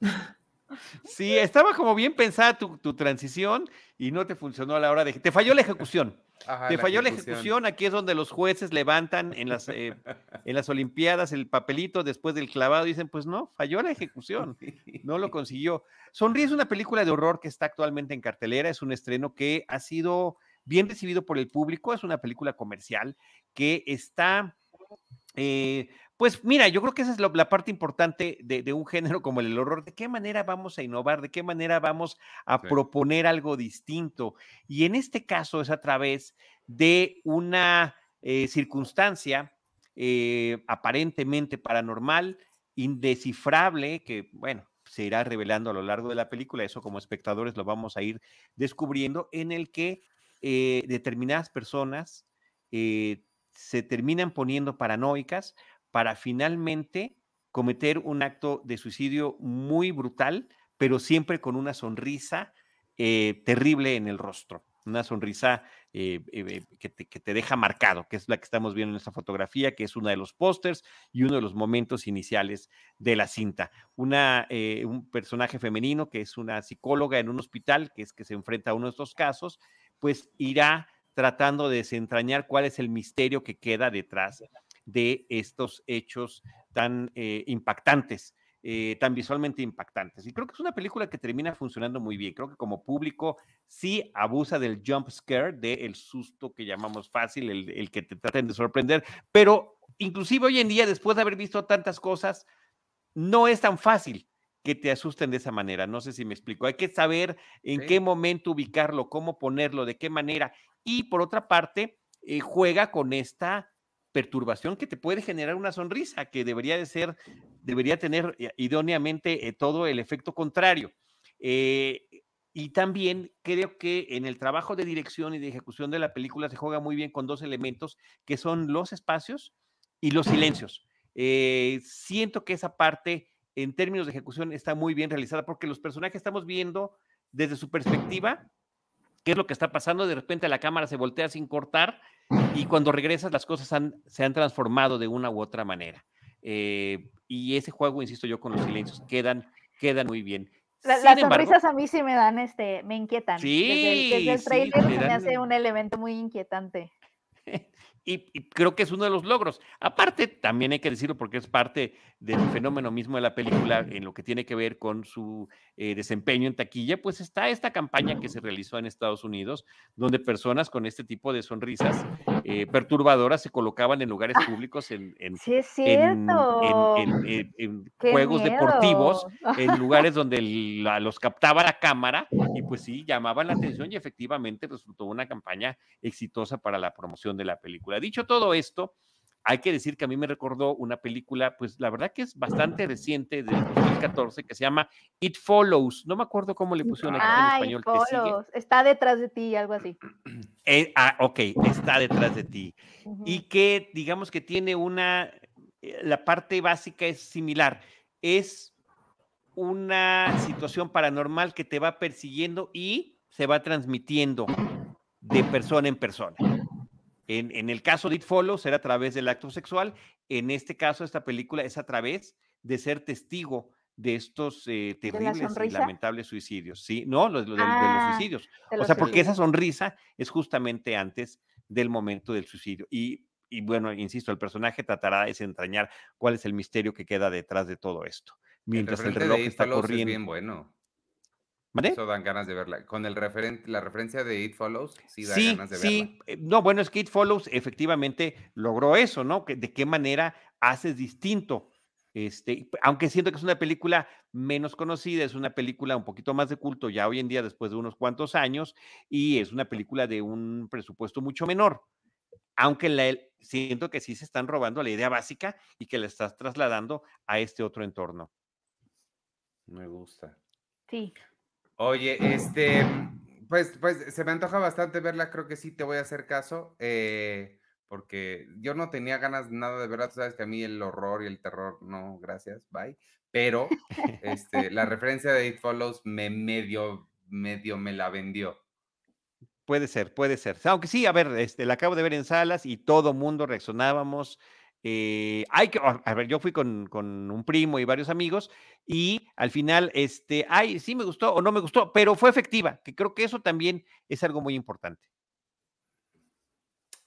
Sí, estaba como bien pensada tu, transición y no te funcionó a la hora de... Te falló la ejecución. te falló la ejecución. Aquí es donde los jueces levantan en las, eh, en las Olimpiadas el papelito después del clavado y dicen, pues no, falló la ejecución. No lo consiguió. Sonríe es una película de horror que está actualmente en cartelera. Es un estreno que ha sido bien recibido por el público. Es una película comercial que está... Eh, pues mira, yo creo que esa es la, parte importante de, un género como el horror. ¿De qué manera vamos a innovar? ¿De qué manera vamos a proponer algo distinto? Y en este caso es a través de una eh, circunstancia eh, aparentemente paranormal, indescifrable, que bueno, se irá revelando a lo largo de la película. Eso como espectadores lo vamos a ir descubriendo, en el que eh, determinadas personas se terminan poniendo paranoicas para finalmente cometer un acto de suicidio muy brutal, pero siempre con una sonrisa eh, terrible en el rostro, una sonrisa eh, eh, que, te, deja marcado, que es la que estamos viendo en esta fotografía, que es uno de los pósters y uno de los momentos iniciales de la cinta. Un personaje femenino que es una psicóloga en un hospital, que es que se enfrenta a uno de estos casos, pues irá tratando de desentrañar cuál es el misterio que queda detrás de estos hechos tan eh, impactantes. Eh, tan visualmente impactantes. Y creo que es una película que termina funcionando muy bien. Creo que como público sí abusa del jump scare, del susto que llamamos fácil, el, el, que te traten de sorprender, pero inclusive hoy en día, después de haber visto tantas cosas, no es tan fácil que te asusten de esa manera. No sé si me explico. Hay que saber en qué momento ubicarlo, cómo ponerlo, de qué manera. Y por otra parte, eh, juega con esta perturbación que te puede generar una sonrisa, que debería de ser, debería tener eh, idóneamente eh, todo el efecto contrario. Eh, y también creo que en el trabajo de dirección y de ejecución de la película se juega muy bien con dos elementos que son los espacios y los silencios. siento que esa parte en términos de ejecución está muy bien realizada porque los personajes estamos viendo desde su perspectiva qué es lo que está pasando, de repente la cámara se voltea sin cortar y cuando regresas las cosas se han transformado de una u otra manera. Eh, y ese juego, insisto yo, con los silencios quedan, quedan muy bien. las sonrisas a mí sí me dan, este, me inquietan. Sí, desde el, trailer se me hace un elemento muy inquietante. Y, creo que es uno de los logros. Aparte, también hay que decirlo porque es parte del fenómeno mismo de la película en lo que tiene que ver con su eh, desempeño en taquilla, pues está esta campaña que se realizó en Estados Unidos, donde personas con este tipo de sonrisas eh, perturbadoras se colocaban en lugares públicos, en, en, juegos deportivos, en lugares donde los captaba la cámara y pues sí, llamaban la atención y efectivamente resultó una campaña exitosa para la promoción de la película. Dicho todo esto, hay que decir que a mí me recordó una película, pues la verdad que es bastante reciente, de 2014, que se llama It Follows. No me acuerdo cómo le pusieron aquí en español. Follows. Está detrás de ti, algo así. Eh, ah, ok, está detrás de ti. Y que digamos que tiene una, eh, la parte básica es similar. Es una situación paranormal que te va persiguiendo y se va transmitiendo de persona en persona. En, el caso de It Follows era a través del acto sexual. En este caso, esta película es a través de ser testigo de estos eh, terribles y lamentables suicidios. Sí, no, de, los ah, suicidios. o sea, porque esa sonrisa es justamente antes del momento del suicidio. Y, bueno, insisto, el personaje tratará de desentrañar cuál es el misterio que queda detrás de todo esto. Mientras el, reloj está corriendo. bien bueno. Eso dan ganas de verla. Con el referente, la referencia de It Follows, sí da ganas de verla. Sí, eh, no, bueno, es que It Follows efectivamente logró eso, ¿no? de qué manera haces distinto. Este, aunque siento que es una película menos conocida, es una película un poquito más de culto ya hoy en día después de unos cuantos años y es una película de un presupuesto mucho menor. Aunque la, siento que sí se están robando la idea básica y que la estás trasladando a este otro entorno. Me gusta. Sí. Oye, este, pues, pues se me antoja bastante verla, creo que sí te voy a hacer caso, eh, porque yo no tenía ganas nada de verdad, sabes que a mí el horror y el terror, no, gracias, bye, pero este, la referencia de It Follows me medio, medio me la vendió. Puede ser, puede ser. Aunque sí, a ver, este, la acabo de ver en salas y todo mundo reaccionábamos. Eh, hay que, a ver, yo fui con, con, un primo y varios amigos y al final, este, ay, sí me gustó o no me gustó, pero fue efectiva, que creo que eso también es algo muy importante.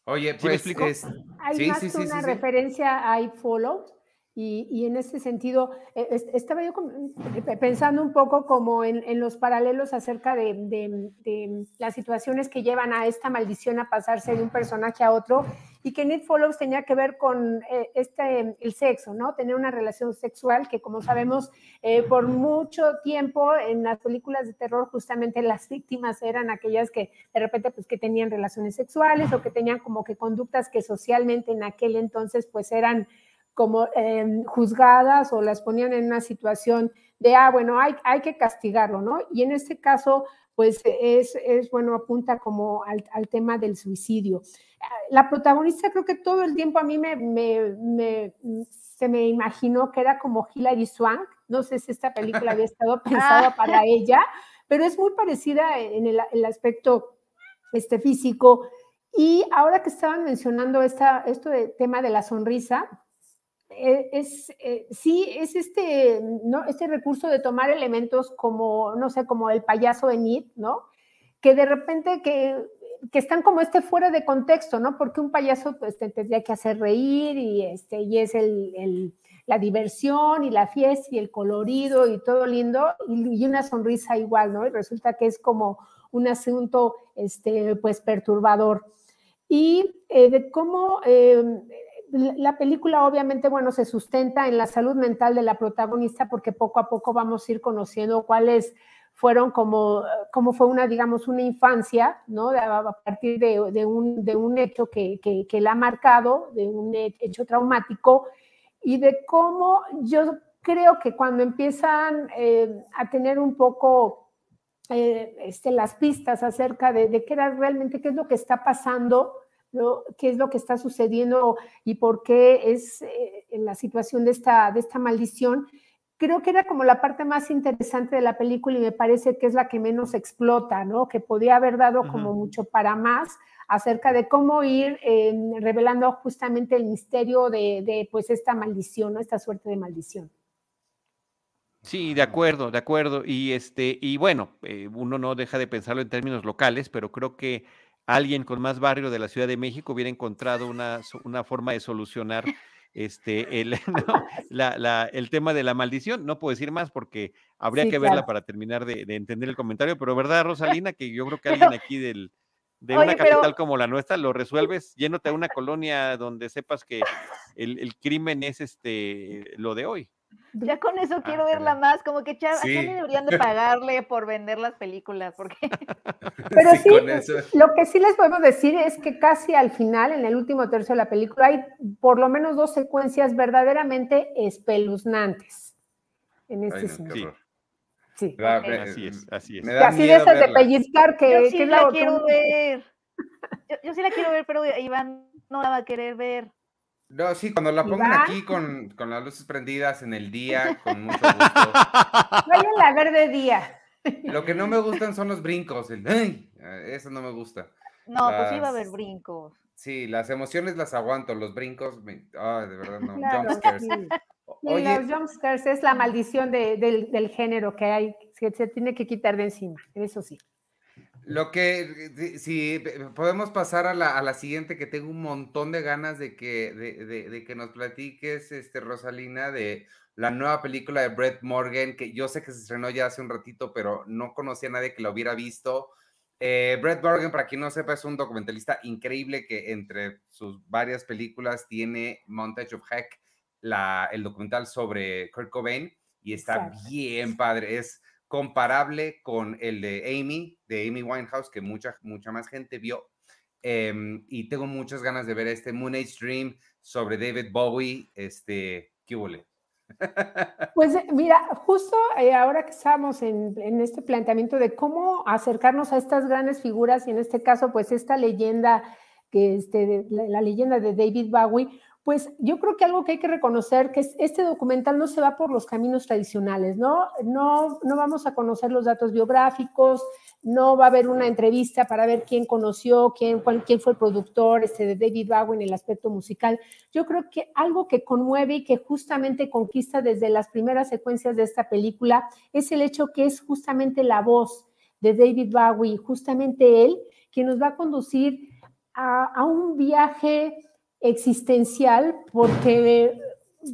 Oye, pues, ¿Sí es, hay más que una referencia a iFollow y, en ese sentido, eh, estaba yo eh, pensando un poco como en, los paralelos acerca de, las situaciones que llevan a esta maldición a pasarse de un personaje a otro y que Need Follows tenía que ver con eh, este, el sexo, ¿no? Tener una relación sexual que, como sabemos, por mucho tiempo en las películas de terror justamente las víctimas eran aquellas que de repente pues que tenían relaciones sexuales o que tenían como que conductas que socialmente en aquel entonces pues eran como em, juzgadas o las ponían en una situación de, ah, bueno, hay, hay que castigarlo, ¿no? Y en este caso, pues es, es bueno, apunta como al, al, tema del suicidio. La protagonista creo que todo el tiempo a mí me, me, me, se me imaginó que era como Hilary Swank, no sé si esta película había estado pensada ah. para ella, pero es muy parecida en el, el aspecto este, físico. Y ahora que estaban mencionando esta, esto de tema de la sonrisa, eh, es, eh, sí, es este, ¿no? este recurso de tomar elementos como, no sé, como el payaso de Nid, ¿no? Que de repente que, que, están como este fuera de contexto, ¿no? Porque un payaso pues te tendría que hacer reír y, este, y es el, el, la diversión y la fiesta y el colorido y todo lindo y, y, una sonrisa igual, ¿no? Y resulta que es como un asunto, este, pues, perturbador. Y eh, de cómo la película obviamente, bueno, se sustenta en la salud mental de la protagonista porque poco a poco vamos a ir conociendo cuáles fueron como, cómo fue una, digamos, una infancia, ¿no? A partir de, un, de un, hecho que, que, la ha marcado, de un hecho traumático, y de cómo yo creo que cuando empiezan eh, a tener un poco eh, este, las pistas acerca de, de qué era realmente, qué es lo que está pasando, qué es lo que está sucediendo y por qué es eh, la situación de esta, de esta maldición. Creo que era como la parte más interesante de la película y me parece que es la que menos explota, ¿no? Que podía haber dado como mucho para más acerca de cómo ir eh, revelando justamente el misterio de, pues esta maldición, ¿no? Esta suerte de maldición. Sí, de acuerdo, de acuerdo. Y este, y bueno, eh, uno no deja de pensarlo en términos locales, pero creo que alguien con más barrio de la Ciudad de México hubiera encontrado una, una forma de solucionar este, el, el tema de la maldición. No puedo decir más porque habría que verla para terminar de, entender el comentario, pero verdad, Rosalina, que yo creo que alguien aquí del, de una capital como la nuestra lo resuelves yéndote a una colonia donde sepas que el, el crimen es este lo de hoy. Ya con eso ah, quiero verla más, como que ya, deberían de pagarle por vender las películas, porque... Pero sí, lo que sí les podemos decir es que casi al final, en el último tercio de la película, hay por lo menos dos secuencias verdaderamente espeluznantes en este sentido. Sí. así es, así es. así de esas de pellizcar que... Yo sí la, quiero ver. Yo, yo sí la quiero ver, pero Iván no la va a querer ver. No, sí, cuando la pongan aquí con, con, las luces prendidas en el día, con mucho gusto. Vayan a ver de día. Lo que no me gustan son los brincos. El, Eso no me gusta. No, pues sí va a haber brincos. Sí, las emociones las aguanto, los brincos, ay, de verdad no. jumpscares. Oye, los jumpscares es la maldición de, del, del, género que hay, que se tiene que quitar de encima, eso sí. Lo que, si podemos pasar a la, a la, siguiente, que tengo un montón de ganas de que, de, de, de, que nos platiques, este, Rosalina, de la nueva película de Brett Morgan, que yo sé que se estrenó ya hace un ratito, pero no conocía a nadie que lo hubiera visto. Eh, Brett Morgan, para quien no sepa, es un documentalista increíble que entre sus varias películas tiene Montage of Heck, la, el documental sobre Kurt Cobain, y está bien padre. Es comparable con el de Amy, de Amy Winehouse, que mucha, mucha más gente vio. Em, y tengo muchas ganas de ver este Moon Age Dream sobre David Bowie, este, ¿qué huele? Pues eh, mira, justo eh, ahora que estamos en, en, este planteamiento de cómo acercarnos a estas grandes figuras y en este caso pues esta leyenda, que este, la, la leyenda de David Bowie, Pues yo creo que algo que hay que reconocer que es, este documental no se va por los caminos tradicionales, ¿no? No, no vamos a conocer los datos biográficos, no va a haber una entrevista para ver quién conoció, quién, quién fue el productor este, de David Bowie en el aspecto musical. Yo creo que algo que conmueve y que justamente conquista desde las primeras secuencias de esta película es el hecho que es justamente la voz de David Bowie, justamente él, quien nos va a conducir a un viaje existencial porque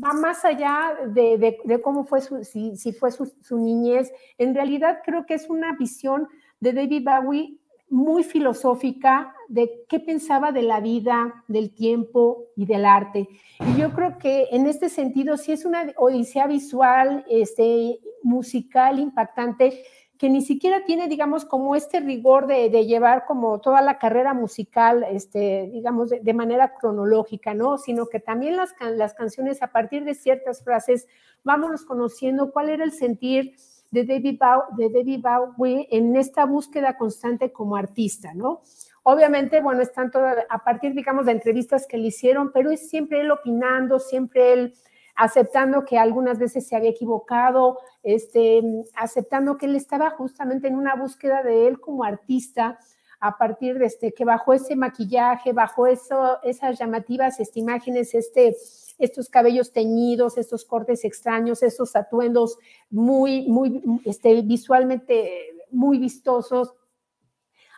va más allá de, de, cómo fue su, si, si fue su, niñez. En realidad creo que es una visión de David Bowie muy filosófica de qué pensaba de la vida, del tiempo y del arte. Y yo creo que en este sentido sí es una odisea visual, este, musical, impactante, que ni siquiera tiene, digamos, como este rigor de, llevar como toda la carrera musical, este, digamos, de, manera cronológica, ¿no? Sino que también las, las canciones, a partir de ciertas frases, vámonos conociendo cuál era el sentir de David, de David Bowie en esta búsqueda constante como artista, ¿no? Obviamente, bueno, están todas, a partir, digamos, de entrevistas que le hicieron, pero es siempre él opinando, siempre él aceptando que algunas veces se había equivocado, este, aceptando que él estaba justamente en una búsqueda de él como artista, a partir de este, que bajo ese maquillaje, bajo eso, esas llamativas este, imágenes, este, estos cabellos teñidos, estos cortes extraños, esos atuendos muy, muy, este, visualmente muy vistosos,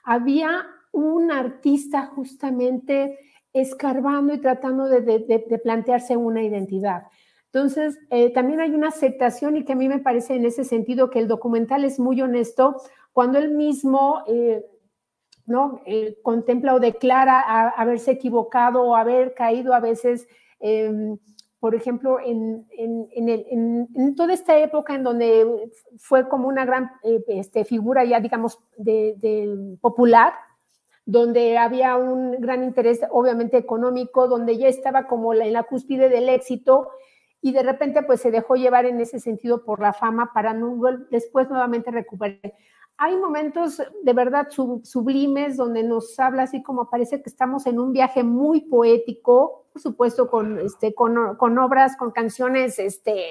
había un artista justamente escarbando y tratando de plantearse una identidad. Entonces, eh, también hay una aceptación y que a mí me parece en ese sentido que el documental es muy honesto cuando él mismo eh, ¿no? Eh, contempla o declara haberse equivocado o haber caído a veces, em, por ejemplo, en, toda esta época en donde fue como una gran este, figura ya, digamos, de, popular, donde había un gran interés, obviamente, económico, donde ya estaba como en la cúspide del éxito y de repente pues se dejó llevar en ese sentido por la fama para después nuevamente recuperar. Hay momentos de verdad sublimes donde nos habla así como parece que estamos en un viaje muy poético, por supuesto con, este, con, con obras, con canciones, este,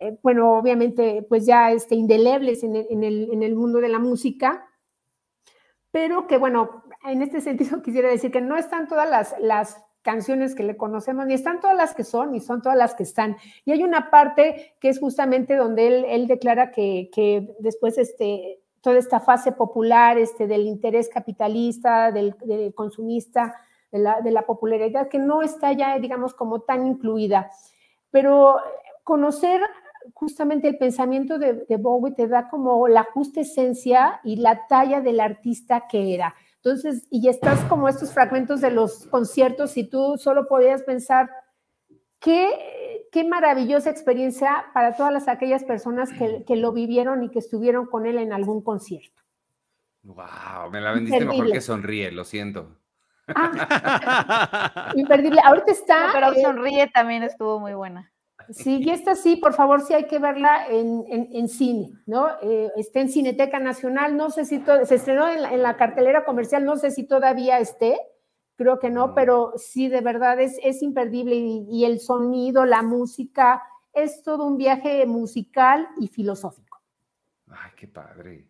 eh, bueno, obviamente pues ya este, indelebles en el, en, el, en el mundo de la música, pero que bueno, en este sentido quisiera decir que no están todas las, las canciones que le conocemos, ni están todas las que son, ni son todas las que están. Y hay una parte que es justamente donde él, declara que, que, después este, toda esta fase popular este, del interés capitalista, del, consumista, de la, de la, popularidad, que no está ya, digamos, como tan incluida. Pero conocer justamente el pensamiento de, de Bowie te da como la justa esencia y la talla del artista que era. Entonces, y estás como estos fragmentos de los conciertos y tú solo podías pensar, qué, qué maravillosa experiencia para todas las, aquellas personas que, que, lo vivieron y que estuvieron con él en algún concierto. Wow, me la vendiste mejor que sonríe, lo siento. Ah, imperdible. Ahorita está. pero eh, sonríe también estuvo muy buena. Sí, y esta sí, por favor, sí hay que verla en, en, cine, ¿no? Eh, está en Cineteca Nacional, no sé si se estrenó en la, cartelera comercial, no sé si todavía esté, creo que no, pero sí, de verdad es, es imperdible y, el sonido, la música, es todo un viaje musical y filosófico. Ay, qué padre.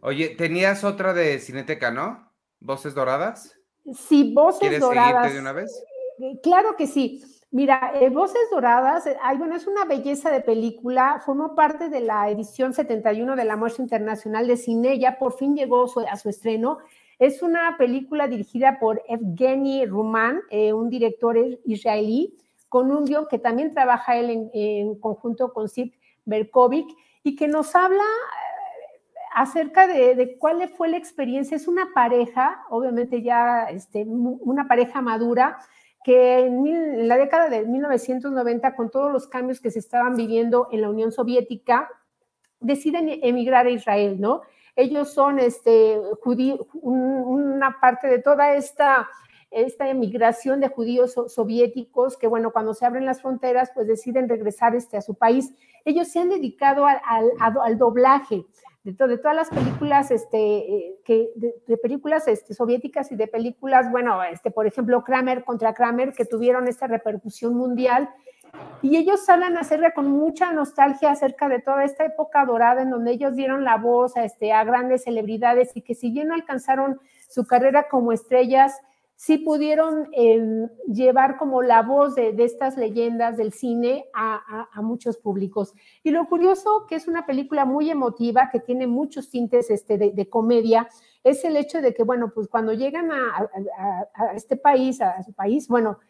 Oye, tenías otra de Cineteca, ¿no? ¿Voces Doradas? Sí, Voces Doradas. ¿Quieres seguirte de una vez? Eh, claro que sí. Mira, eh, Voces Doradas, eh, bueno, es una belleza de película, formó parte de la edición 71 de la Muestra Internacional de Cine, ya por fin llegó a su estreno. Es una película dirigida por Evgeny Ruman, eh, un director israelí, con un guion que también trabaja él en, conjunto con Sid Berkovic y que nos habla acerca de, cuál fue la experiencia. Es una pareja, obviamente ya este, una pareja madura, que en, la década de 1990, con todos los cambios que se estaban viviendo en la Unión Soviética, deciden emigrar a Israel, ¿no? Ellos son este, una parte de toda esta, esta emigración de judíos soviéticos que, bueno, cuando se abren las fronteras, pues deciden regresar este, a su país. Ellos se han dedicado al, al doblaje. De, todas las películas, este, eh, que, de, películas este, soviéticas y de películas, bueno, este, por ejemplo, Kramer contra Kramer, que tuvieron esta repercusión mundial. Y ellos hablan acerca con mucha nostalgia acerca de toda esta época dorada en donde ellos dieron la voz a, este, a grandes celebridades y que si bien no alcanzaron su carrera como estrellas, sí pudieron em, llevar como la voz de, estas leyendas del cine a, muchos públicos. Y lo curioso, que es una película muy emotiva, que tiene muchos tintes este, de, comedia, es el hecho de que, bueno, pues cuando llegan a, este país, a su país, bueno,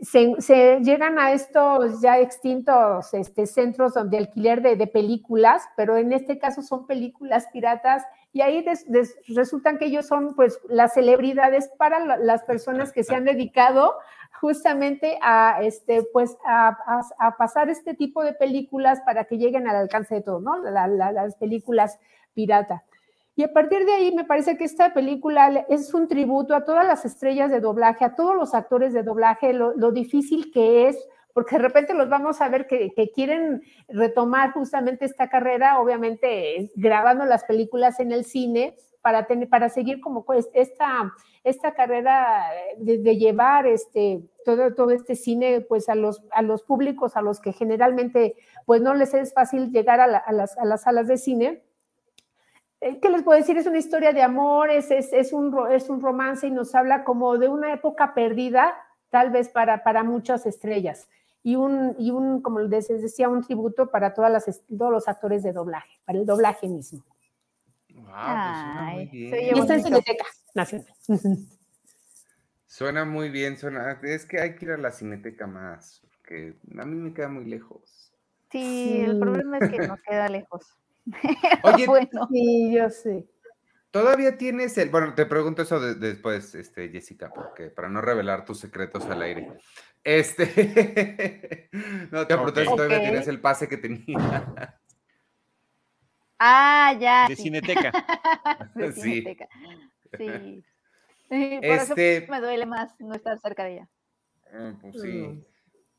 se, llegan a estos ya extintos este, centros de alquiler de, películas, pero en este caso son películas piratas y ahí resultan que ellos son pues las celebridades para las personas que se han dedicado justamente a este pues a, pasar este tipo de películas para que lleguen al alcance de todos, ¿no? las películas pirata. Y a partir de ahí me parece que esta película es un tributo a todas las estrellas de doblaje, a todos los actores de doblaje, lo, difícil que es, porque de repente los vamos a ver que, quieren retomar justamente esta carrera, obviamente grabando las películas en el cine para, tener, para seguir como pues esta, esta carrera de, llevar este, todo, todo este cine pues a los, a los públicos a los que generalmente pues no les es fácil llegar a, las, a las salas de cine eh, ¿qué les puedo decir? Es una historia de amor, es, es, un, es un romance y nos habla como de una época perdida, tal vez para, para muchas estrellas. Y un, y un, como les decía, un tributo para todas las, todos los actores de doblaje, para el doblaje mismo. Wow, pues muy bien. Y está en Cineteca Nacional. Suena muy bien, suena. Es que hay que ir a la Cineteca más, porque a mí me queda muy lejos. Sí, el problema es que nos queda lejos. Oye, bueno. sí, yo sé. Todavía tienes el, bueno, te pregunto eso después, este, Jessica, porque para no revelar tus secretos al aire. Este, no te pregunto si todavía tienes el pase que tenía. Ah, ya. De Cineteca. de Cineteca. Sí. sí. Por este... eso me duele más no estar cerca de ella. Ah, pues sí. Mm.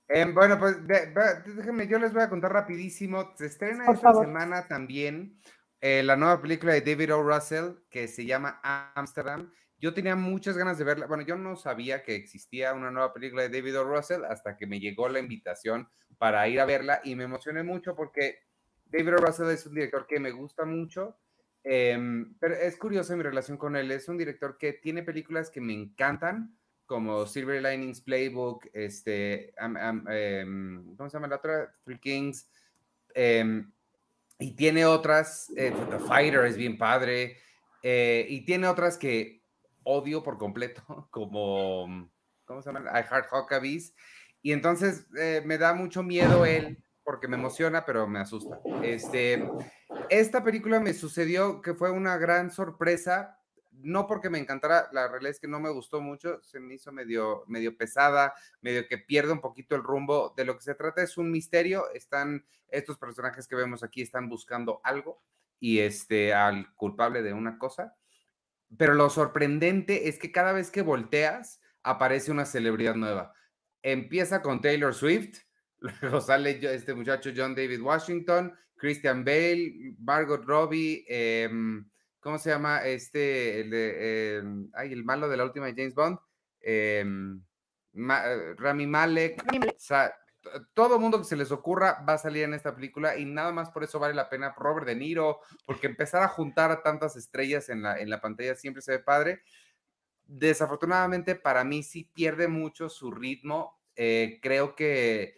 Em, bueno, pues déjenme, yo les voy a contar rapidísimo. Se estrena esta semana también eh, la nueva película de David O. Russell que se llama Amsterdam. Yo tenía muchas ganas de verla. Bueno, yo no sabía que existía una nueva película de David O. Russell hasta que me llegó la invitación para ir a verla y me emocioné mucho porque David O. Russell es un director que me gusta mucho. Em, pero es curioso mi relación con él. Es un director que tiene películas que me encantan como Silver Linings Playbook, este, em, ¿cómo se llama la otra? Three Kings. Em, y tiene otras, eh, The Fighter es bien padre, eh, y tiene otras que odio por completo, como, ¿cómo se llama? I Heart Huckabees. Y entonces eh, me da mucho miedo él, porque me emociona, pero me asusta. Este, esta película me sucedió que fue una gran sorpresa no porque me encantara, la realidad es que no me gustó mucho, se me hizo medio, medio pesada, medio que pierde un poquito el rumbo. De lo que se trata es un misterio, están, estos personajes que vemos aquí están buscando algo y este, al culpable de una cosa. Pero lo sorprendente es que cada vez que volteas, aparece una celebridad nueva. Empieza con Taylor Swift, luego sale este muchacho John David Washington, Christian Bale, Margot Robbie, eh, ¿cómo se llama? Este, el de, em, ay, el malo de la última de James Bond, em, eh, Rami Malek, todo mundo que se les ocurra va a salir en esta película y nada más por eso vale la pena Robert De Niro, porque empezar a juntar a tantas estrellas en la, en la pantalla siempre se ve padre. Desafortunadamente para mí sí pierde mucho su ritmo. Eh, creo que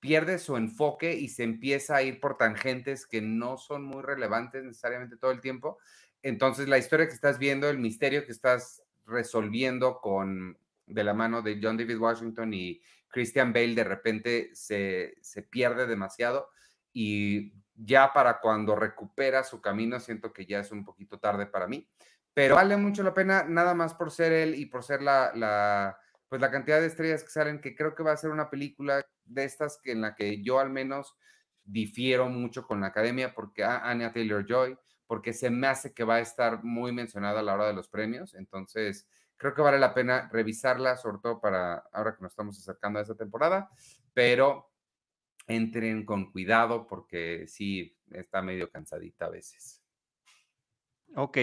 pierde su enfoque y se empieza a ir por tangentes que no son muy relevantes necesariamente todo el tiempo. Entonces, la historia que estás viendo, el misterio que estás resolviendo con de la mano de John David Washington y Christian Bale, de repente se, se pierde demasiado y ya para cuando recupera su camino, siento que ya es un poquito tarde para mí, pero vale mucho la pena, nada más por ser él y por ser la, la pues la cantidad de estrellas que salen, que creo que va a ser una película de estas en la que yo al menos difiero mucho con la academia, porque a Anya Taylor Joy, porque se me hace que va a estar muy mencionada a la hora de los premios. Entonces, creo que vale la pena revisarla, sobre todo para ahora que nos estamos acercando a esa temporada. Pero entren con cuidado porque sí está medio cansadita a veces. Ok.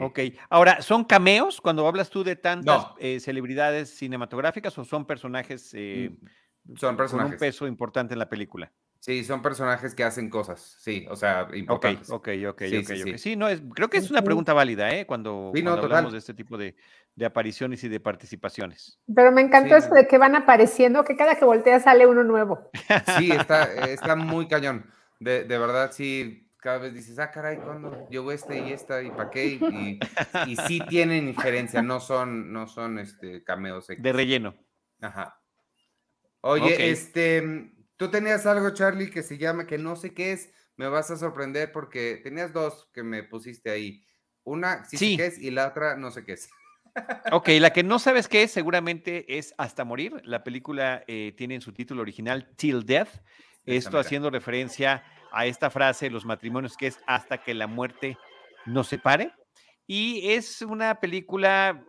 Ok. Ahora, ¿son cameos cuando hablas tú de tantas eh, celebridades cinematográficas o son personajes, eh, mm, son personajes con un peso importante en la película? Sí, son personajes que hacen cosas, sí, o sea, importantes. Ok, ok, ok, sí, sí, sí. no, es, creo que es una pregunta válida, ¿eh? Cuando, hablamos de este tipo de, apariciones y de participaciones. Pero me encantó esto de que van apareciendo, que cada que voltea sale uno nuevo. Sí, está, está muy cañón. De, de verdad, sí, cada vez dices, ah, caray, ¿cuándo llegó este y esta y para qué? Y, y, sí tienen injerencia, no son, no son este, cameos. De relleno. Ajá. Oye, este, Tú tenías algo, Charlie, que se llama, que no sé qué es, me vas a sorprender porque tenías dos que me pusiste ahí. Una sí, sé qué es y la otra no sé qué es. Ok, la que no sabes qué es seguramente es Hasta Morir. La película eh, tiene en su título original Till Death. Esto haciendo referencia a esta frase, los matrimonios, que es hasta que la muerte nos separe. Y es una película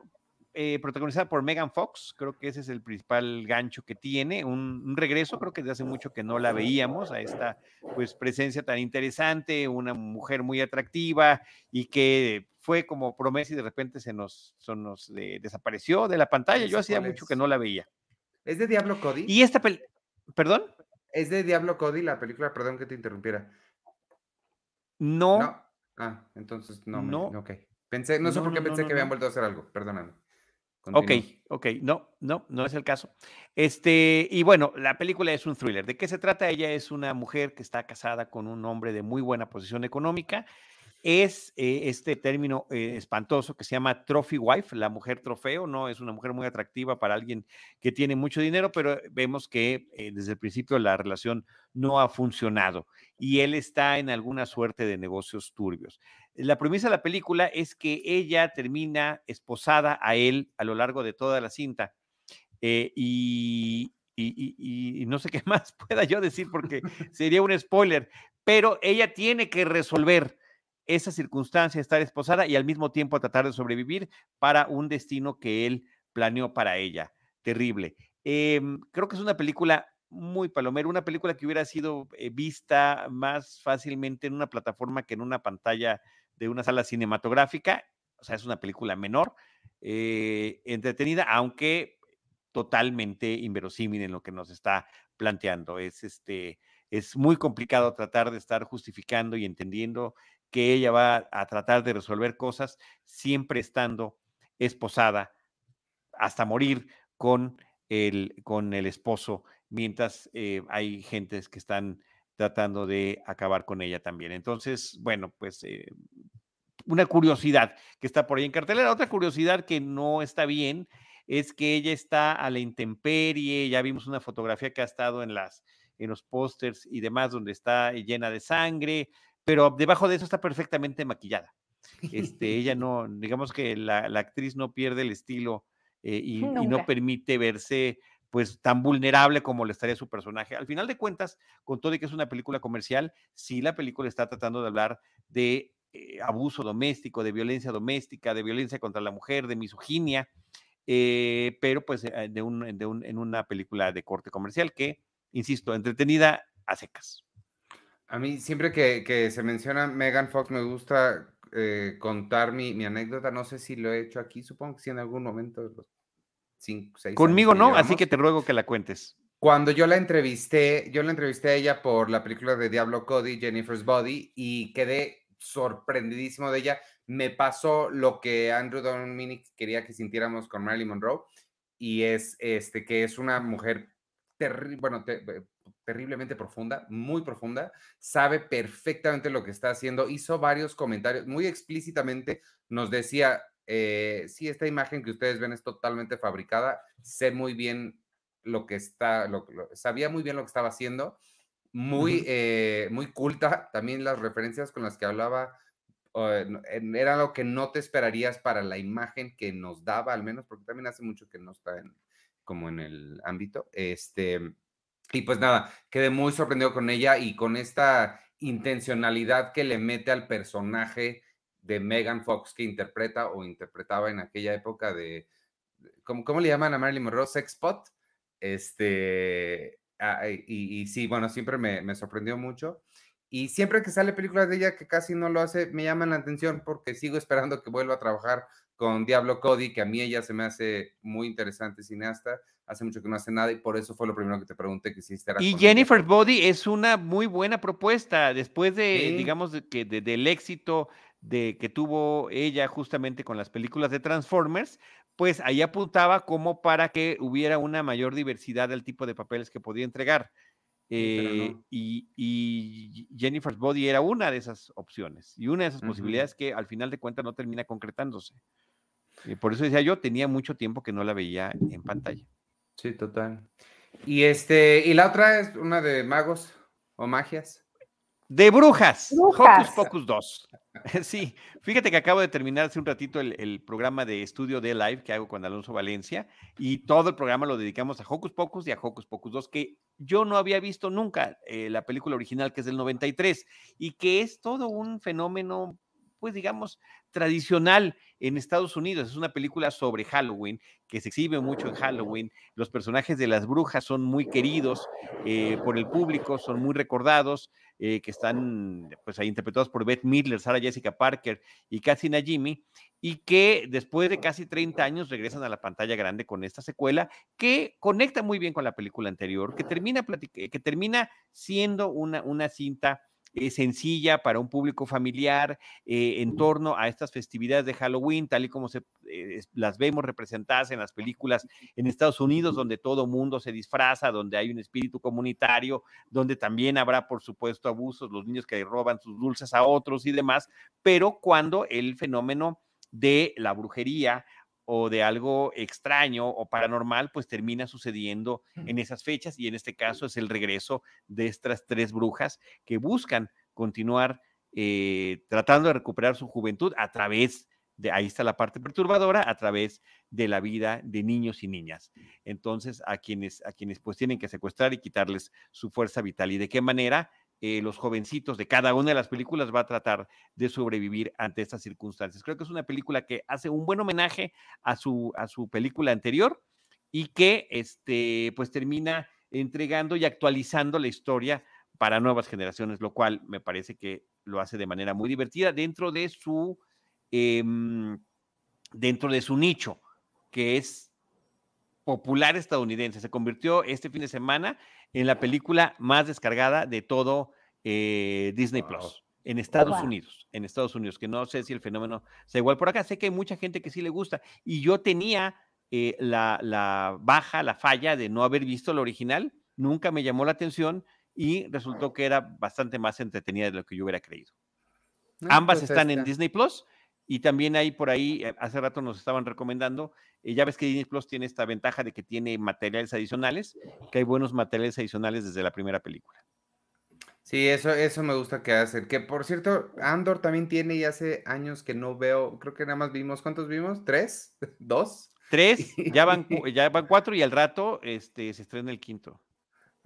eh, protagonizada por Megan Fox, creo que ese es el principal gancho que tiene, un, regreso, creo que desde hace mucho que no la veíamos, a esta pues presencia tan interesante, una mujer muy atractiva y que fue como promesa y de repente se nos, nos desapareció de la pantalla, yo hacía mucho que no la veía. ¿Es de Diablo Cody? Y esta película, ¿perdón? ¿Es de Diablo Cody la película? Perdón que te interrumpiera. No. Ah, entonces no. No. ok. Pensé, no sé por qué pensé que habían vuelto a hacer algo, perdóname. Ok, ok, no, no, no es el caso. Este, y bueno, la película es un thriller. ¿De qué se trata? Ella es una mujer que está casada con un hombre de muy buena posición económica. Es eh, este término eh, espantoso que se llama trophy wife, la mujer trofeo, ¿no? Es una mujer muy atractiva para alguien que tiene mucho dinero, pero vemos que eh, desde el principio la relación no ha funcionado y él está en alguna suerte de negocios turbios. La premisa de la película es que ella termina esposada a él a lo largo de toda la cinta. Y, no sé qué más pueda yo decir porque sería un spoiler, pero ella tiene que resolver esa circunstancia, estar esposada y al mismo tiempo tratar de sobrevivir para un destino que él planeó para ella. Terrible. Em, creo que es una película muy palomera, una película que hubiera sido eh, vista más fácilmente en una plataforma que en una pantalla de una sala cinematográfica, o sea, es una película menor, eh, entretenida, aunque totalmente inverosímil en lo que nos está planteando. Es, este, es muy complicado tratar de estar justificando y entendiendo que ella va a tratar de resolver cosas siempre estando esposada hasta morir con el, con el esposo, mientras eh, hay gentes que están tratando de acabar con ella también. Entonces, bueno, pues eh, una curiosidad que está por ahí en cartelera. Otra curiosidad que no está bien es que ella está a la intemperie. Ya vimos una fotografía que ha estado en las en los pósters y demás donde está llena de sangre, pero debajo de eso está perfectamente maquillada. Este, ella no, digamos que la, actriz no pierde el estilo eh, y, y, no permite verse pues tan vulnerable como le estaría su personaje. Al final de cuentas, con todo y que es una película comercial, sí la película está tratando de hablar de eh, abuso doméstico, de violencia doméstica, de violencia contra la mujer, de misoginia, eh, pero pues eh, de un, en una película de corte comercial que, insisto, entretenida a secas. A mí siempre que, se menciona Megan Fox me gusta contar mi, mi, anécdota, no sé si lo he hecho aquí, supongo que sí en algún momento, Conmigo no, así que te ruego que la cuentes. Cuando yo la entrevisté, yo la entrevisté a ella por la película de Diablo Cody, Jennifer's Body, y quedé sorprendidísimo de ella. Me pasó lo que Andrew Dominic quería que sintiéramos con Marilyn Monroe, y es este, que es una mujer bueno, terriblemente profunda, muy profunda, sabe perfectamente lo que está haciendo, hizo varios comentarios, muy explícitamente nos decía, eh, sí, esta imagen que ustedes ven es totalmente fabricada, sé muy bien lo que está, lo, sabía muy bien lo que estaba haciendo, muy, eh, muy culta, también las referencias con las que hablaba era lo que no te esperarías para la imagen que nos daba, al menos, porque también hace mucho que no está en, como en el ámbito. Este, y pues nada, quedé muy sorprendido con ella y con esta intencionalidad que le mete al personaje de Megan Fox que interpreta o interpretaba en aquella época de, ¿cómo, cómo le llaman a Marilyn Monroe? Sexpot. Este, Ah, y, sí, bueno, siempre me, me, sorprendió mucho. Y siempre que sale películas de ella que casi no lo hace, me llaman la atención porque sigo esperando que vuelva a trabajar con Diablo Cody, que a mí ella se me hace muy interesante cineasta. Hace mucho que no hace nada y por eso fue lo primero que te pregunté que si estará. Y Jennifer Body es una muy buena propuesta después de, digamos, de, que del éxito de que tuvo ella justamente con las películas de Transformers, pues ahí apuntaba como para que hubiera una mayor diversidad del tipo de papeles que podía entregar. Eh, y, Jennifer's Body era una de esas opciones y una de esas posibilidades que al final de cuentas no termina concretándose. Y por eso decía yo, tenía mucho tiempo que no la veía en pantalla. Sí, total. Y este, y la otra es una de magos o magias. De brujas. Hocus Pocus 2. Sí, fíjate que acabo de terminar hace un ratito el, programa de estudio de live que hago con Alonso Valencia y todo el programa lo dedicamos a Hocus Pocus y a Hocus Pocus 2, que yo no había visto nunca eh, la película original que es del 93 y que es todo un fenómeno pues digamos, tradicional en Estados Unidos. Es una película sobre Halloween, que se exhibe mucho en Halloween. Los personajes de las brujas son muy queridos eh, por el público, son muy recordados, eh, que están pues ahí interpretados por Beth Midler, Sarah Jessica Parker y Cassie Najimy, y que después de casi 30 años regresan a la pantalla grande con esta secuela que conecta muy bien con la película anterior, que termina, que termina siendo una, una cinta eh, sencilla para un público familiar eh, en torno a estas festividades de Halloween, tal y como se, eh, las vemos representadas en las películas en Estados Unidos, donde todo mundo se disfraza, donde hay un espíritu comunitario, donde también habrá, por supuesto, abusos, los niños que roban sus dulces a otros y demás, pero cuando el fenómeno de la brujería o de algo extraño o paranormal, pues termina sucediendo en esas fechas y en este caso es el regreso de estas tres brujas que buscan continuar eh, tratando de recuperar su juventud a través de, ahí está la parte perturbadora, a través de la vida de niños y niñas. Entonces, a quienes, a quienes pues tienen que secuestrar y quitarles su fuerza vital. ¿Y de qué manera? Eh, los jovencitos de cada una de las películas va a tratar de sobrevivir ante estas circunstancias. Creo que es una película que hace un buen homenaje a su, a su película anterior y que este, pues termina entregando y actualizando la historia para nuevas generaciones, lo cual me parece que lo hace de manera muy divertida dentro de su, em, dentro de su nicho, que es popular estadounidense. Se convirtió este fin de semana en la película más descargada de todo eh, Disney Plus en Estados Unidos, en Estados Unidos, que no sé si el fenómeno sea igual por acá, sé que hay mucha gente que sí le gusta y yo tenía eh, la, la, baja, la falla de no haber visto el original, nunca me llamó la atención y resultó que era bastante más entretenida de lo que yo hubiera creído. Ambas pues están en Disney Plus y también hay por ahí, eh, hace rato nos estaban recomendando, eh, ya ves que Disney Plus tiene esta ventaja de que tiene materiales adicionales, que hay buenos materiales adicionales desde la primera película. Sí, eso, eso me gusta que hace. Que por cierto, Andor también tiene y hace años que no veo, creo que nada más vimos, ¿cuántos vimos? ¿Tres? ¿Dos? Tres, ya van, ya van cuatro y al rato este, se estrena el quinto.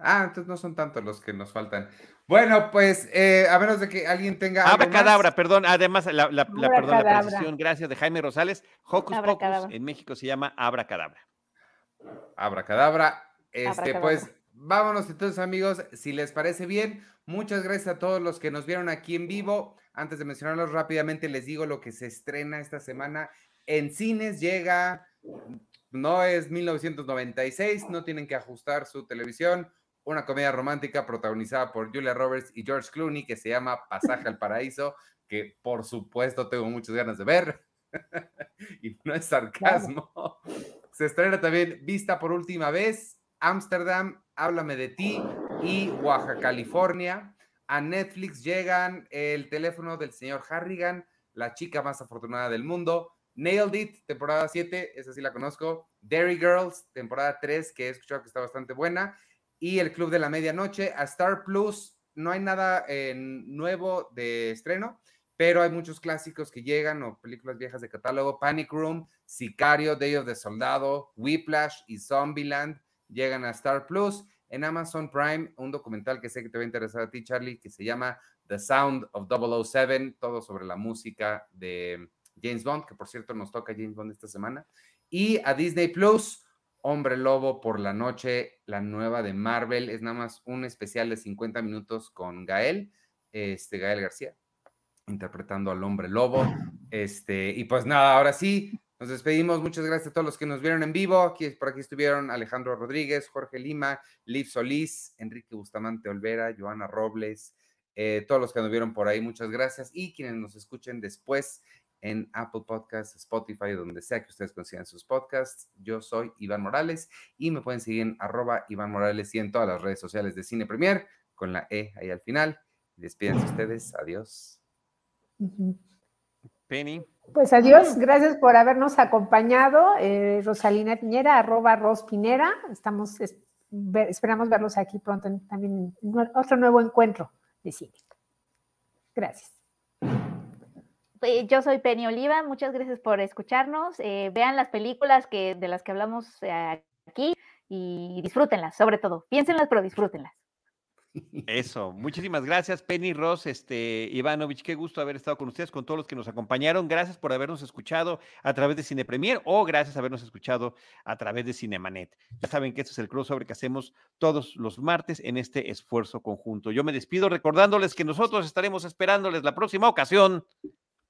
Ah, entonces no son tantos los que nos faltan. Bueno, pues eh, a menos de que alguien tenga. Abra cadabra, perdón. Además, la, la, perdón, la precisión, gracias de Jaime Rosales. Hocus Pocus en México se llama Abra Cadabra. Abra Cadabra. Este, pues vámonos entonces, amigos. Si les parece bien, muchas gracias a todos los que nos vieron aquí en vivo. Antes de mencionarlos rápidamente, les digo lo que se estrena esta semana. En cines llega, no es 1996, no tienen que ajustar su televisión una comedia romántica protagonizada por Julia Roberts y George Clooney que se llama Pasaje al Paraíso, que por supuesto tengo muchas ganas de ver. y no es sarcasmo. Se estrena también Vista por última vez, Amsterdam, Háblame de ti y Oaxaca, California. A Netflix llegan el teléfono del señor Harrigan, la chica más afortunada del mundo. Nailed It, temporada 7, esa sí la conozco. Dairy Girls, temporada 3, que he escuchado que está bastante buena y el Club de la Medianoche. A Star Plus no hay nada eh, nuevo de estreno, pero hay muchos clásicos que llegan o películas viejas de catálogo. Panic Room, Sicario, Day of the Soldado, Whiplash y Zombieland llegan a Star Plus. En Amazon Prime, un documental que sé que te va a interesar a ti, Charlie, que se llama The Sound of 007, todo sobre la música de James Bond, que por cierto nos toca James Bond esta semana. Y a Disney Plus, Hombre Lobo por la noche, la nueva de Marvel. Es nada más un especial de 50 minutos con Gael, este, Gael García, interpretando al Hombre Lobo. Este, y pues nada, ahora sí, nos despedimos. Muchas gracias a todos los que nos vieron en vivo. Aquí, por aquí estuvieron Alejandro Rodríguez, Jorge Lima, Liv Solís, Enrique Bustamante Olvera, Joana Robles, eh, todos los que nos vieron por ahí, muchas gracias. Y quienes nos escuchen después en Apple Podcasts, Spotify, donde sea que ustedes consigan sus podcasts. Yo soy Iván Morales y me pueden seguir en arroba Iván Morales y en todas las redes sociales de Cine Premier con la E ahí al final. Despídense ustedes. Adiós. Penny. Pues adiós, gracias por habernos acompañado. Eh, Rosalina Piñera, arroba Ros Pinera. Estamos, esperamos verlos aquí pronto también en otro nuevo encuentro de cine. Gracias. Pues, yo soy Penny Oliva, muchas gracias por escucharnos. Eh, vean las películas que, de las que hablamos eh, aquí y disfrútenlas, sobre todo. Piénsenlas, pero disfrútenlas. Eso, muchísimas gracias, Penny Ross, este, Ivanovich, qué gusto haber estado con ustedes, con todos los que nos acompañaron. Gracias por habernos escuchado a través de Cine Premier o gracias por habernos escuchado a través de Cinemanet. Ya saben que este es el crossover que hacemos todos los martes en este esfuerzo conjunto. Yo me despido recordándoles que nosotros estaremos esperándoles la próxima ocasión